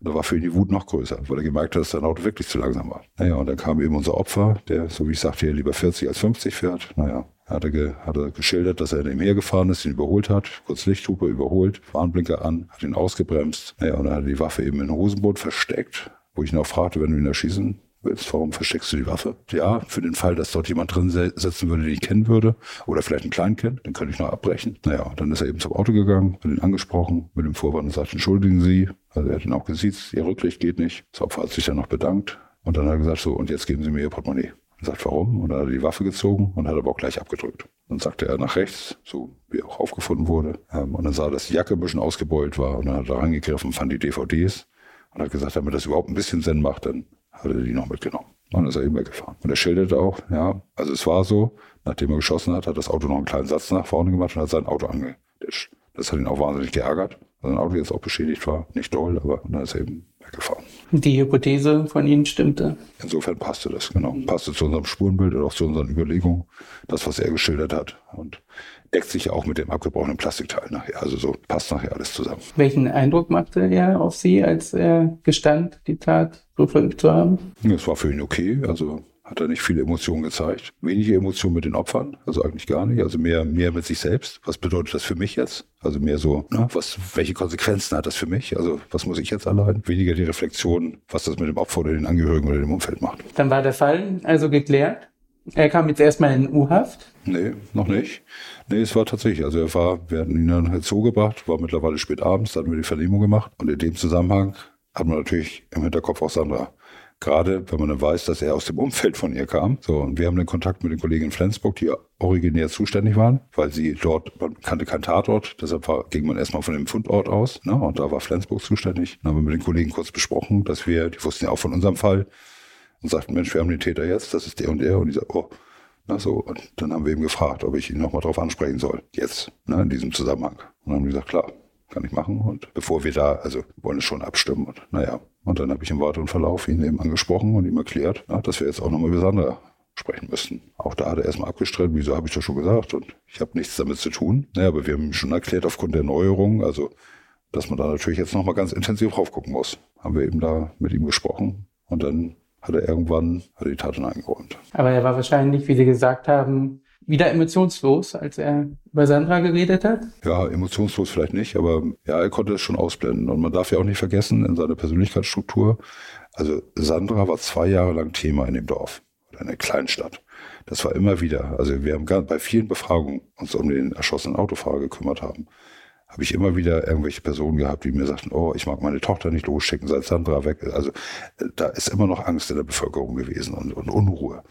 da war für ihn die Wut noch größer, weil er gemerkt hat, dass sein Auto wirklich zu langsam war. Naja, und dann kam eben unser Opfer, der, so wie ich sagte, hier lieber 40 als 50 fährt. Naja, hat er, ge, hat er geschildert, dass er ihm hergefahren ist, ihn überholt hat, kurz Lichthupe überholt, Warnblinker an, hat ihn ausgebremst. Naja, und dann hat er die Waffe eben in den Hosenboot versteckt, wo ich ihn auch fragte, wenn du ihn erschießen willst, warum versteckst du die Waffe? Ja, für den Fall, dass dort jemand drin sitzen würde, den ich kennen würde, oder vielleicht ein Kleinkind, dann könnte ich noch abbrechen. Naja, dann ist er eben zum Auto gegangen, hat ihn angesprochen, mit dem Vorwand und sagt, entschuldigen Sie. Also er hat ihn auch gesiezt, Ihr Rücklicht geht nicht. Das Opfer hat sich dann noch bedankt. Und dann hat er gesagt, so, und jetzt geben Sie mir Ihr Portemonnaie. Er sagt, warum? Und dann hat er die Waffe gezogen und hat aber auch gleich abgedrückt. Dann sagte er nach rechts, so wie er auch aufgefunden wurde. Ähm, und dann sah, dass die Jacke ein bisschen ausgebeult war. Und dann hat er reingegriffen, fand die DVDs und hat gesagt, damit das überhaupt ein bisschen Sinn macht, dann hat er die noch mitgenommen. Dann ist er eben weggefahren. Und er schilderte auch, ja, also es war so, nachdem er geschossen hat, hat das Auto noch einen kleinen Satz nach vorne gemacht und hat sein Auto angedischt. Das hat ihn auch wahnsinnig geärgert, weil sein Auto jetzt auch beschädigt war. Nicht doll, aber dann ist er eben weggefahren. Die Hypothese von Ihnen stimmte. Insofern passte das, genau. Passte zu unserem Spurenbild und auch zu unseren Überlegungen, das, was er geschildert hat. Und deckt sich ja auch mit dem abgebrochenen Plastikteil nachher. Also so passt nachher alles zusammen. Welchen Eindruck machte er auf Sie, als er gestand, die Tat so verübt zu haben? Es war für ihn okay. Also hat er nicht viele Emotionen gezeigt. Wenige Emotionen mit den Opfern, also eigentlich gar nicht. Also mehr, mehr mit sich selbst. Was bedeutet das für mich jetzt? Also mehr so, na, was, welche Konsequenzen hat das für mich? Also was muss ich jetzt allein? Weniger die Reflexion, was das mit dem Opfer oder den Angehörigen oder dem Umfeld macht. Dann war der Fall also geklärt. Er kam jetzt erstmal in U-Haft? Nee, noch nicht. Nee, es war tatsächlich, also er war, wir hatten ihn dann halt so gebracht, war mittlerweile spät abends, da hatten wir die Vernehmung gemacht und in dem Zusammenhang hat man natürlich im Hinterkopf auch Sandra. Gerade wenn man dann weiß, dass er aus dem Umfeld von ihr kam. So, und wir haben den Kontakt mit den Kollegen in Flensburg, die originär zuständig waren, weil sie dort, man kannte keinen Tatort, deshalb war, ging man erstmal von dem Fundort aus, ne, und da war Flensburg zuständig. Dann haben wir mit den Kollegen kurz besprochen, dass wir, die wussten ja auch von unserem Fall, und sagten, Mensch, wir haben den Täter jetzt, das ist der und der. Und die sagt, oh, na so. Und dann haben wir ihm gefragt, ob ich ihn nochmal drauf ansprechen soll. Jetzt, ne, in diesem Zusammenhang. Und dann haben die gesagt, klar, kann ich machen. Und bevor wir da, also wollen es schon abstimmen. Und naja, und dann habe ich im weiteren Verlauf ihn eben angesprochen und ihm erklärt, na, dass wir jetzt auch nochmal über Sandra sprechen müssten. Auch da hat er erstmal abgestritten, wieso habe ich das schon gesagt und ich habe nichts damit zu tun. Naja, aber wir haben ihm schon erklärt, aufgrund der Neuerungen, also dass man da natürlich jetzt nochmal ganz intensiv drauf gucken muss. Haben wir eben da mit ihm gesprochen und dann hat er irgendwann hat die Taten eingeräumt. Aber er war wahrscheinlich, wie Sie gesagt haben, wieder emotionslos, als er über Sandra geredet hat? Ja, emotionslos vielleicht nicht, aber ja, er konnte es schon ausblenden. Und man darf ja auch nicht vergessen, in seiner Persönlichkeitsstruktur, also Sandra war zwei Jahre lang Thema in dem Dorf oder in der Kleinstadt. Das war immer wieder. Also wir haben bei vielen Befragungen uns um den erschossenen Autofahrer gekümmert haben habe ich immer wieder irgendwelche Personen gehabt, die mir sagten, oh, ich mag meine Tochter nicht losschicken, seit Sandra weg ist. Also äh, da ist immer noch Angst in der Bevölkerung gewesen und, und Unruhe.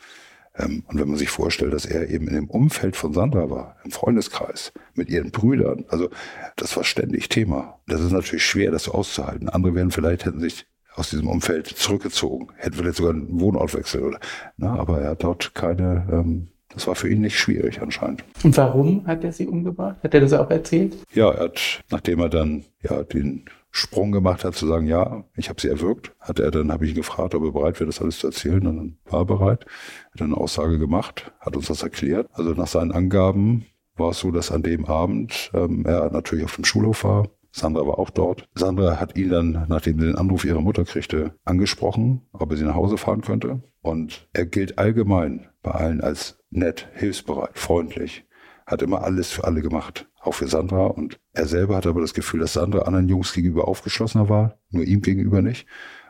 Ähm, und wenn man sich vorstellt, dass er eben in dem Umfeld von Sandra war, im Freundeskreis, mit ihren Brüdern, also das war ständig Thema. Das ist natürlich schwer, das so auszuhalten. Andere wären vielleicht, hätten sich aus diesem Umfeld zurückgezogen, hätten vielleicht sogar einen Wohnortwechsel oder, na, aber er hat dort keine, ähm, das war für ihn nicht schwierig anscheinend. Und warum hat er sie umgebracht? Hat er das auch erzählt? Ja, er hat, nachdem er dann ja den Sprung gemacht hat, zu sagen, ja, ich habe sie erwürgt, hat er dann, habe ich ihn gefragt, ob er bereit wäre, das alles zu erzählen. Und dann war er bereit, hat eine Aussage gemacht, hat uns das erklärt. Also nach seinen Angaben war es so, dass an dem Abend ähm, er natürlich auf dem Schulhof war. Sandra war auch dort. Sandra hat ihn dann, nachdem sie den Anruf ihrer Mutter kriegte, angesprochen, ob er sie nach Hause fahren könnte. Und er gilt allgemein bei allen als nett, hilfsbereit, freundlich, hat immer alles für alle gemacht, auch für Sandra. Und er selber hatte aber das Gefühl, dass Sandra anderen Jungs gegenüber aufgeschlossener war, nur ihm gegenüber nicht.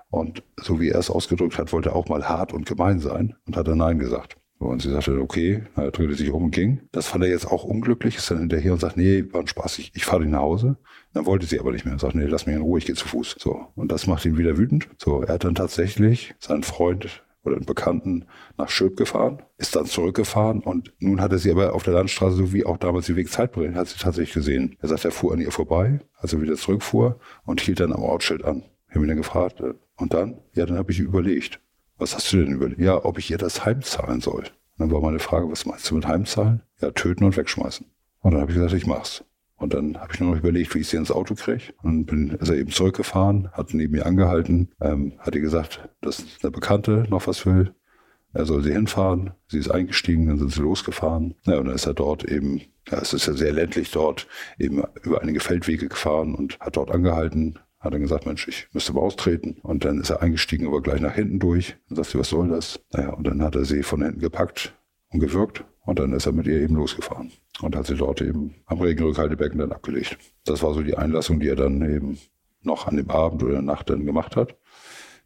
Und so wie er es ausgedrückt hat, wollte er auch mal hart und gemein sein und hat dann Nein gesagt. Und sie sagte, okay, er drehte sich um und ging. Das fand er jetzt auch unglücklich, ist dann hinterher und sagt, nee, war ein Spaß, ich, ich fahre dich nach Hause. Dann wollte sie aber nicht mehr. Sagt, nee, lass mich in Ruhe, ich gehe zu Fuß. So. Und das macht ihn wieder wütend. So, er hat dann tatsächlich seinen Freund oder einen Bekannten nach Schöp gefahren, ist dann zurückgefahren und nun hat er sie aber auf der Landstraße, so wie auch damals die Wegzeitbrillen, hat sie tatsächlich gesehen. Er sagt, er fuhr an ihr vorbei, als er wieder zurückfuhr und hielt dann am Ortsschild an. Ich habe ihn dann gefragt, äh, und dann? Ja, dann habe ich überlegt. Was hast du denn überlegt? Ja, ob ich ihr das heimzahlen soll. Und dann war meine Frage, was meinst du mit heimzahlen? Ja, töten und wegschmeißen. Und dann habe ich gesagt, ich mach's. Und dann habe ich nur noch überlegt, wie ich sie ins Auto kriege. Und bin ist er eben zurückgefahren, hat neben mir angehalten, ähm, hat ihr gesagt, dass eine Bekannte noch was will. Er soll sie hinfahren. Sie ist eingestiegen, dann sind sie losgefahren. Ja, und dann ist er dort eben, ja, es ist ja sehr ländlich dort, eben über einige Feldwege gefahren und hat dort angehalten, hat dann gesagt, Mensch, ich müsste mal austreten. Und dann ist er eingestiegen, aber gleich nach hinten durch. Dann sagt sie, was soll das? Naja, und dann hat er sie von hinten gepackt und gewürgt. Und dann ist er mit ihr eben losgefahren und hat sie dort eben am Regenrückhaltebecken dann abgelegt. Das war so die Einlassung, die er dann eben noch an dem Abend oder Nacht dann gemacht hat.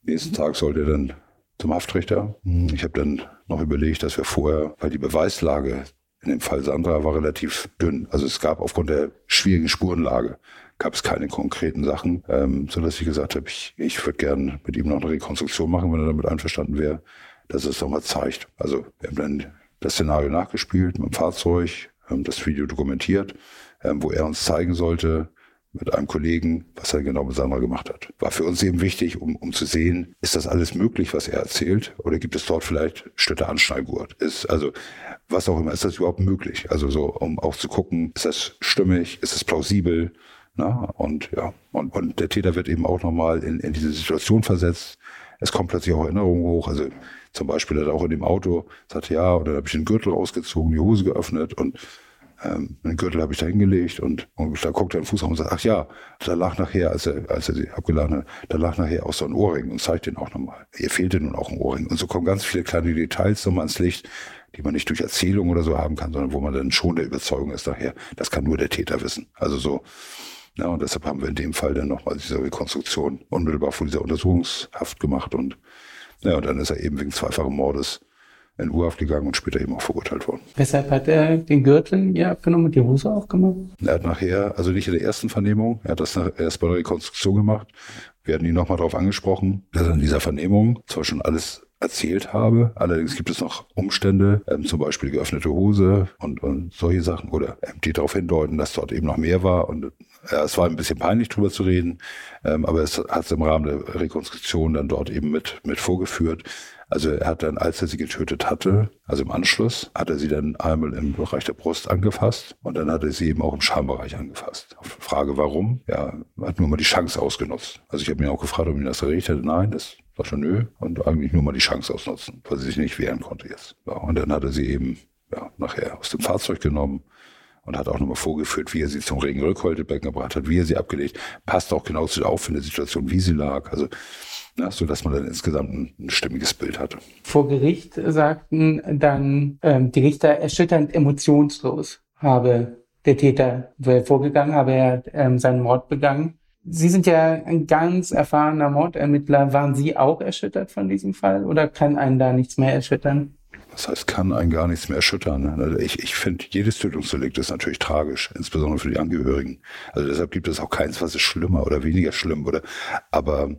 Nächsten Tag sollte er dann zum Haftrichter. Ich habe dann noch überlegt, dass wir vorher, weil die Beweislage in dem Fall Sandra war relativ dünn. Also es gab aufgrund der schwierigen Spurenlage gab es keine konkreten Sachen, ähm, so dass ich gesagt habe, ich, ich würde gerne mit ihm noch eine Rekonstruktion machen, wenn er damit einverstanden wäre, dass es nochmal zeigt. Also wir haben dann das Szenario nachgespielt mit dem Fahrzeug, haben das Video dokumentiert, ähm, wo er uns zeigen sollte, mit einem Kollegen, was er genau mit Sandra gemacht hat. War für uns eben wichtig, um, um zu sehen, ist das alles möglich, was er erzählt, oder gibt es dort vielleicht Städte Anschnallgurt? Ist, also, was auch immer, ist das überhaupt möglich? Also so, um auch zu gucken, ist das stimmig, ist es plausibel? Na, und ja, und, und der Täter wird eben auch nochmal in, in diese Situation versetzt. Es kommt plötzlich auch Erinnerungen hoch. Also zum Beispiel hat er auch in dem Auto sagt ja, und dann habe ich den Gürtel rausgezogen, die Hose geöffnet und ähm, den Gürtel habe ich da hingelegt und, und da guckt er den Fuß raus und sagt, ach ja, da lag nachher, als er, als er sie abgeladen hat, da lag nachher auch so ein Ohrring und zeigt den auch nochmal. Ihr fehlte nun auch ein Ohrring. Und so kommen ganz viele kleine Details nochmal ans Licht, die man nicht durch Erzählung oder so haben kann, sondern wo man dann schon der Überzeugung ist nachher, das kann nur der Täter wissen. Also so, ja, und deshalb haben wir in dem Fall dann nochmal diese Rekonstruktion unmittelbar vor dieser Untersuchungshaft gemacht und ja, und dann ist er eben wegen zweifachen Mordes in Urhaft gegangen und später eben auch verurteilt worden. Weshalb hat er den Gürtel ja abgenommen und die Hose auch gemacht? Er hat nachher, also nicht in der ersten Vernehmung, er hat das erst bei der Rekonstruktion gemacht. Wir hatten ihn nochmal darauf angesprochen, dass er in dieser Vernehmung zwar schon alles erzählt habe. Allerdings gibt es noch Umstände, ähm, zum Beispiel geöffnete Hose und, und solche Sachen oder ähm, die darauf hindeuten, dass dort eben noch mehr war. Und ja, es war ein bisschen peinlich drüber zu reden, ähm, aber es hat es im Rahmen der Rekonstruktion dann dort eben mit, mit vorgeführt. Also er hat dann, als er sie getötet hatte, also im Anschluss, hat er sie dann einmal im Bereich der Brust angefasst und dann hat er sie eben auch im Schambereich angefasst. Auf Frage warum, ja, hat nur mal die Chance ausgenutzt. Also ich habe ihn auch gefragt, ob ihn das erregt hätte. Nein, das war schon nö und eigentlich nur mal die Chance ausnutzen, weil sie sich nicht wehren konnte jetzt. Ja, und dann hat er sie eben ja, nachher aus dem Fahrzeug genommen, und hat auch nochmal vorgeführt, wie er sie zum Regenrückholtebecken gebracht hat, wie er sie abgelegt. Passt auch genau zu der Auffindesituation, wie sie lag. Also na, so dass man dann insgesamt ein, ein, stimmiges Bild hatte. Vor Gericht sagten dann ähm, die Richter erschütternd emotionslos habe der Täter vorgegangen, habe er ähm, seinen Mord begangen. Sie sind ja ein ganz erfahrener Mordermittler. Waren Sie auch erschüttert von diesem Fall oder kann einen da nichts mehr erschüttern? Das heißt, kann einen gar nichts mehr erschüttern. Also ich, ich finde, jedes Tötungsdelikt ist natürlich tragisch, insbesondere für die Angehörigen. Also deshalb gibt es auch keins, was ist schlimmer oder weniger schlimm. Oder, aber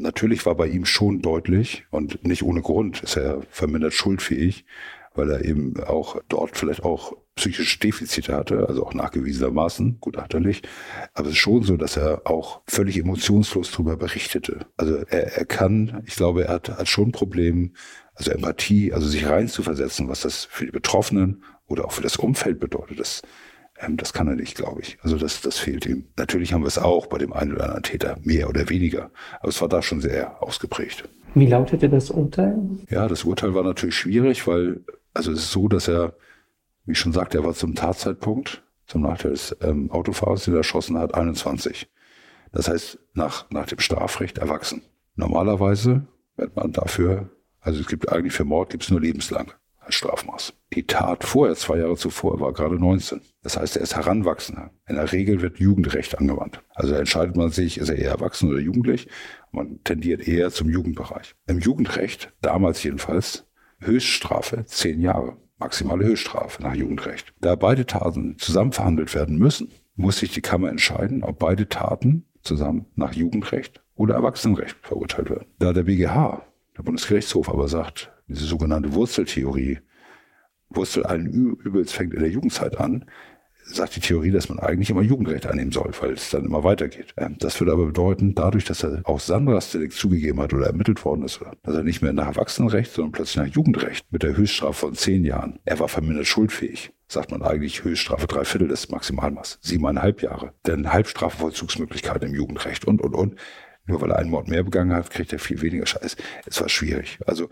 Natürlich war bei ihm schon deutlich und nicht ohne Grund ist er vermindert schuldfähig, weil er eben auch dort vielleicht auch psychische Defizite hatte, also auch nachgewiesenermaßen, gutachterlich. Aber es ist schon so, dass er auch völlig emotionslos darüber berichtete. Also er, er kann, ich glaube, er hat, hat schon ein Problem, also Empathie, also sich reinzuversetzen, was das für die Betroffenen oder auch für das Umfeld bedeutet. Das ähm, das kann er nicht, glaube ich. Also das, das fehlt ihm. Natürlich haben wir es auch bei dem einen oder anderen Täter, mehr oder weniger. Aber es war da schon sehr ausgeprägt. Wie lautete das Urteil? Ja, das Urteil war natürlich schwierig, weil, also es ist so, dass er, wie ich schon sagte, er war zum Tatzeitpunkt, zum Nachteil des ähm, Autofahrers, den er erschossen hat, 21. Das heißt, nach, nach dem Strafrecht erwachsen. Normalerweise wird man dafür, also es gibt eigentlich für Mord gibt es nur lebenslang als Strafmaß. Die Tat vorher, zwei Jahre zuvor, war gerade 19. Das heißt, er ist Heranwachsender. In der Regel wird Jugendrecht angewandt. Also entscheidet man sich, ist er eher erwachsen oder jugendlich. Man tendiert eher zum Jugendbereich. Im Jugendrecht, damals jedenfalls, Höchststrafe zehn Jahre. Maximale Höchststrafe nach Jugendrecht. Da beide Taten zusammen verhandelt werden müssen, muss sich die Kammer entscheiden, ob beide Taten zusammen nach Jugendrecht oder Erwachsenenrecht verurteilt werden. Da der BGH, der Bundesgerichtshof, aber sagt, diese sogenannte Wurzeltheorie, Wurzel allen Übels fängt in der Jugendzeit an, sagt die Theorie, dass man eigentlich immer Jugendrecht annehmen soll, weil es dann immer weitergeht. Ähm, das würde aber bedeuten, dadurch, dass er auch Sandras Delikt zugegeben hat oder ermittelt worden ist, dass er nicht mehr nach Erwachsenenrecht, sondern plötzlich nach Jugendrecht mit der Höchststrafe von zehn Jahren, er war vermindert schuldfähig, sagt man eigentlich Höchststrafe drei Viertel des Maximalmaß, siebeneinhalb Jahre. Denn Halbstrafvollzugsmöglichkeiten im Jugendrecht und, und, und. Nur weil er einen Mord mehr begangen hat, kriegt er viel weniger Scheiß. Es war schwierig. Also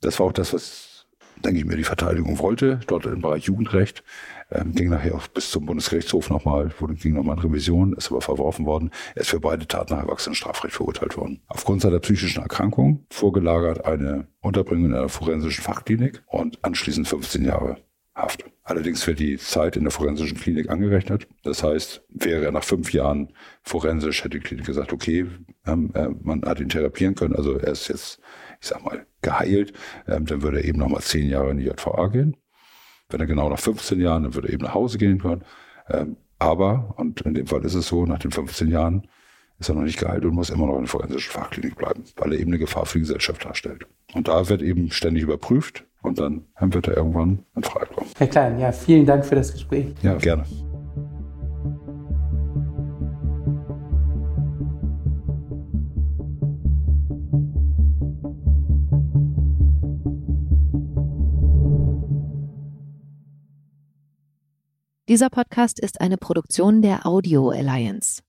das war auch das, was, denke ich mir, die Verteidigung wollte, dort im Bereich Jugendrecht. Ähm, ging nachher auch bis zum Bundesgerichtshof nochmal, wurde, ging nochmal in Revision, ist aber verworfen worden. Er ist für beide Taten nach Erwachsenenstrafrecht verurteilt worden. Aufgrund seiner psychischen Erkrankung vorgelagert eine Unterbringung in einer forensischen Fachklinik und anschließend 15 Jahre Haft. Allerdings wird die Zeit in der forensischen Klinik angerechnet. Das heißt, wäre er nach fünf Jahren forensisch, hätte die Klinik gesagt, okay, ähm, äh, man hat ihn therapieren können, also er ist jetzt, ich sag mal, geheilt, ähm, dann würde er eben nochmal zehn Jahre in die JVA gehen. Wenn er genau nach 15 Jahren, dann würde er eben nach Hause gehen können. Ähm, aber, und in dem Fall ist es so, nach den 15 Jahren ist er noch nicht geheilt und muss immer noch in der forensischen Fachklinik bleiben, weil er eben eine Gefahr für die Gesellschaft darstellt. Und da wird eben ständig überprüft und dann wird er irgendwann in Frage kommen. Herr Klein, ja, vielen Dank für das Gespräch. Ja, gerne. Dieser Podcast ist eine Produktion der Audio Alliance.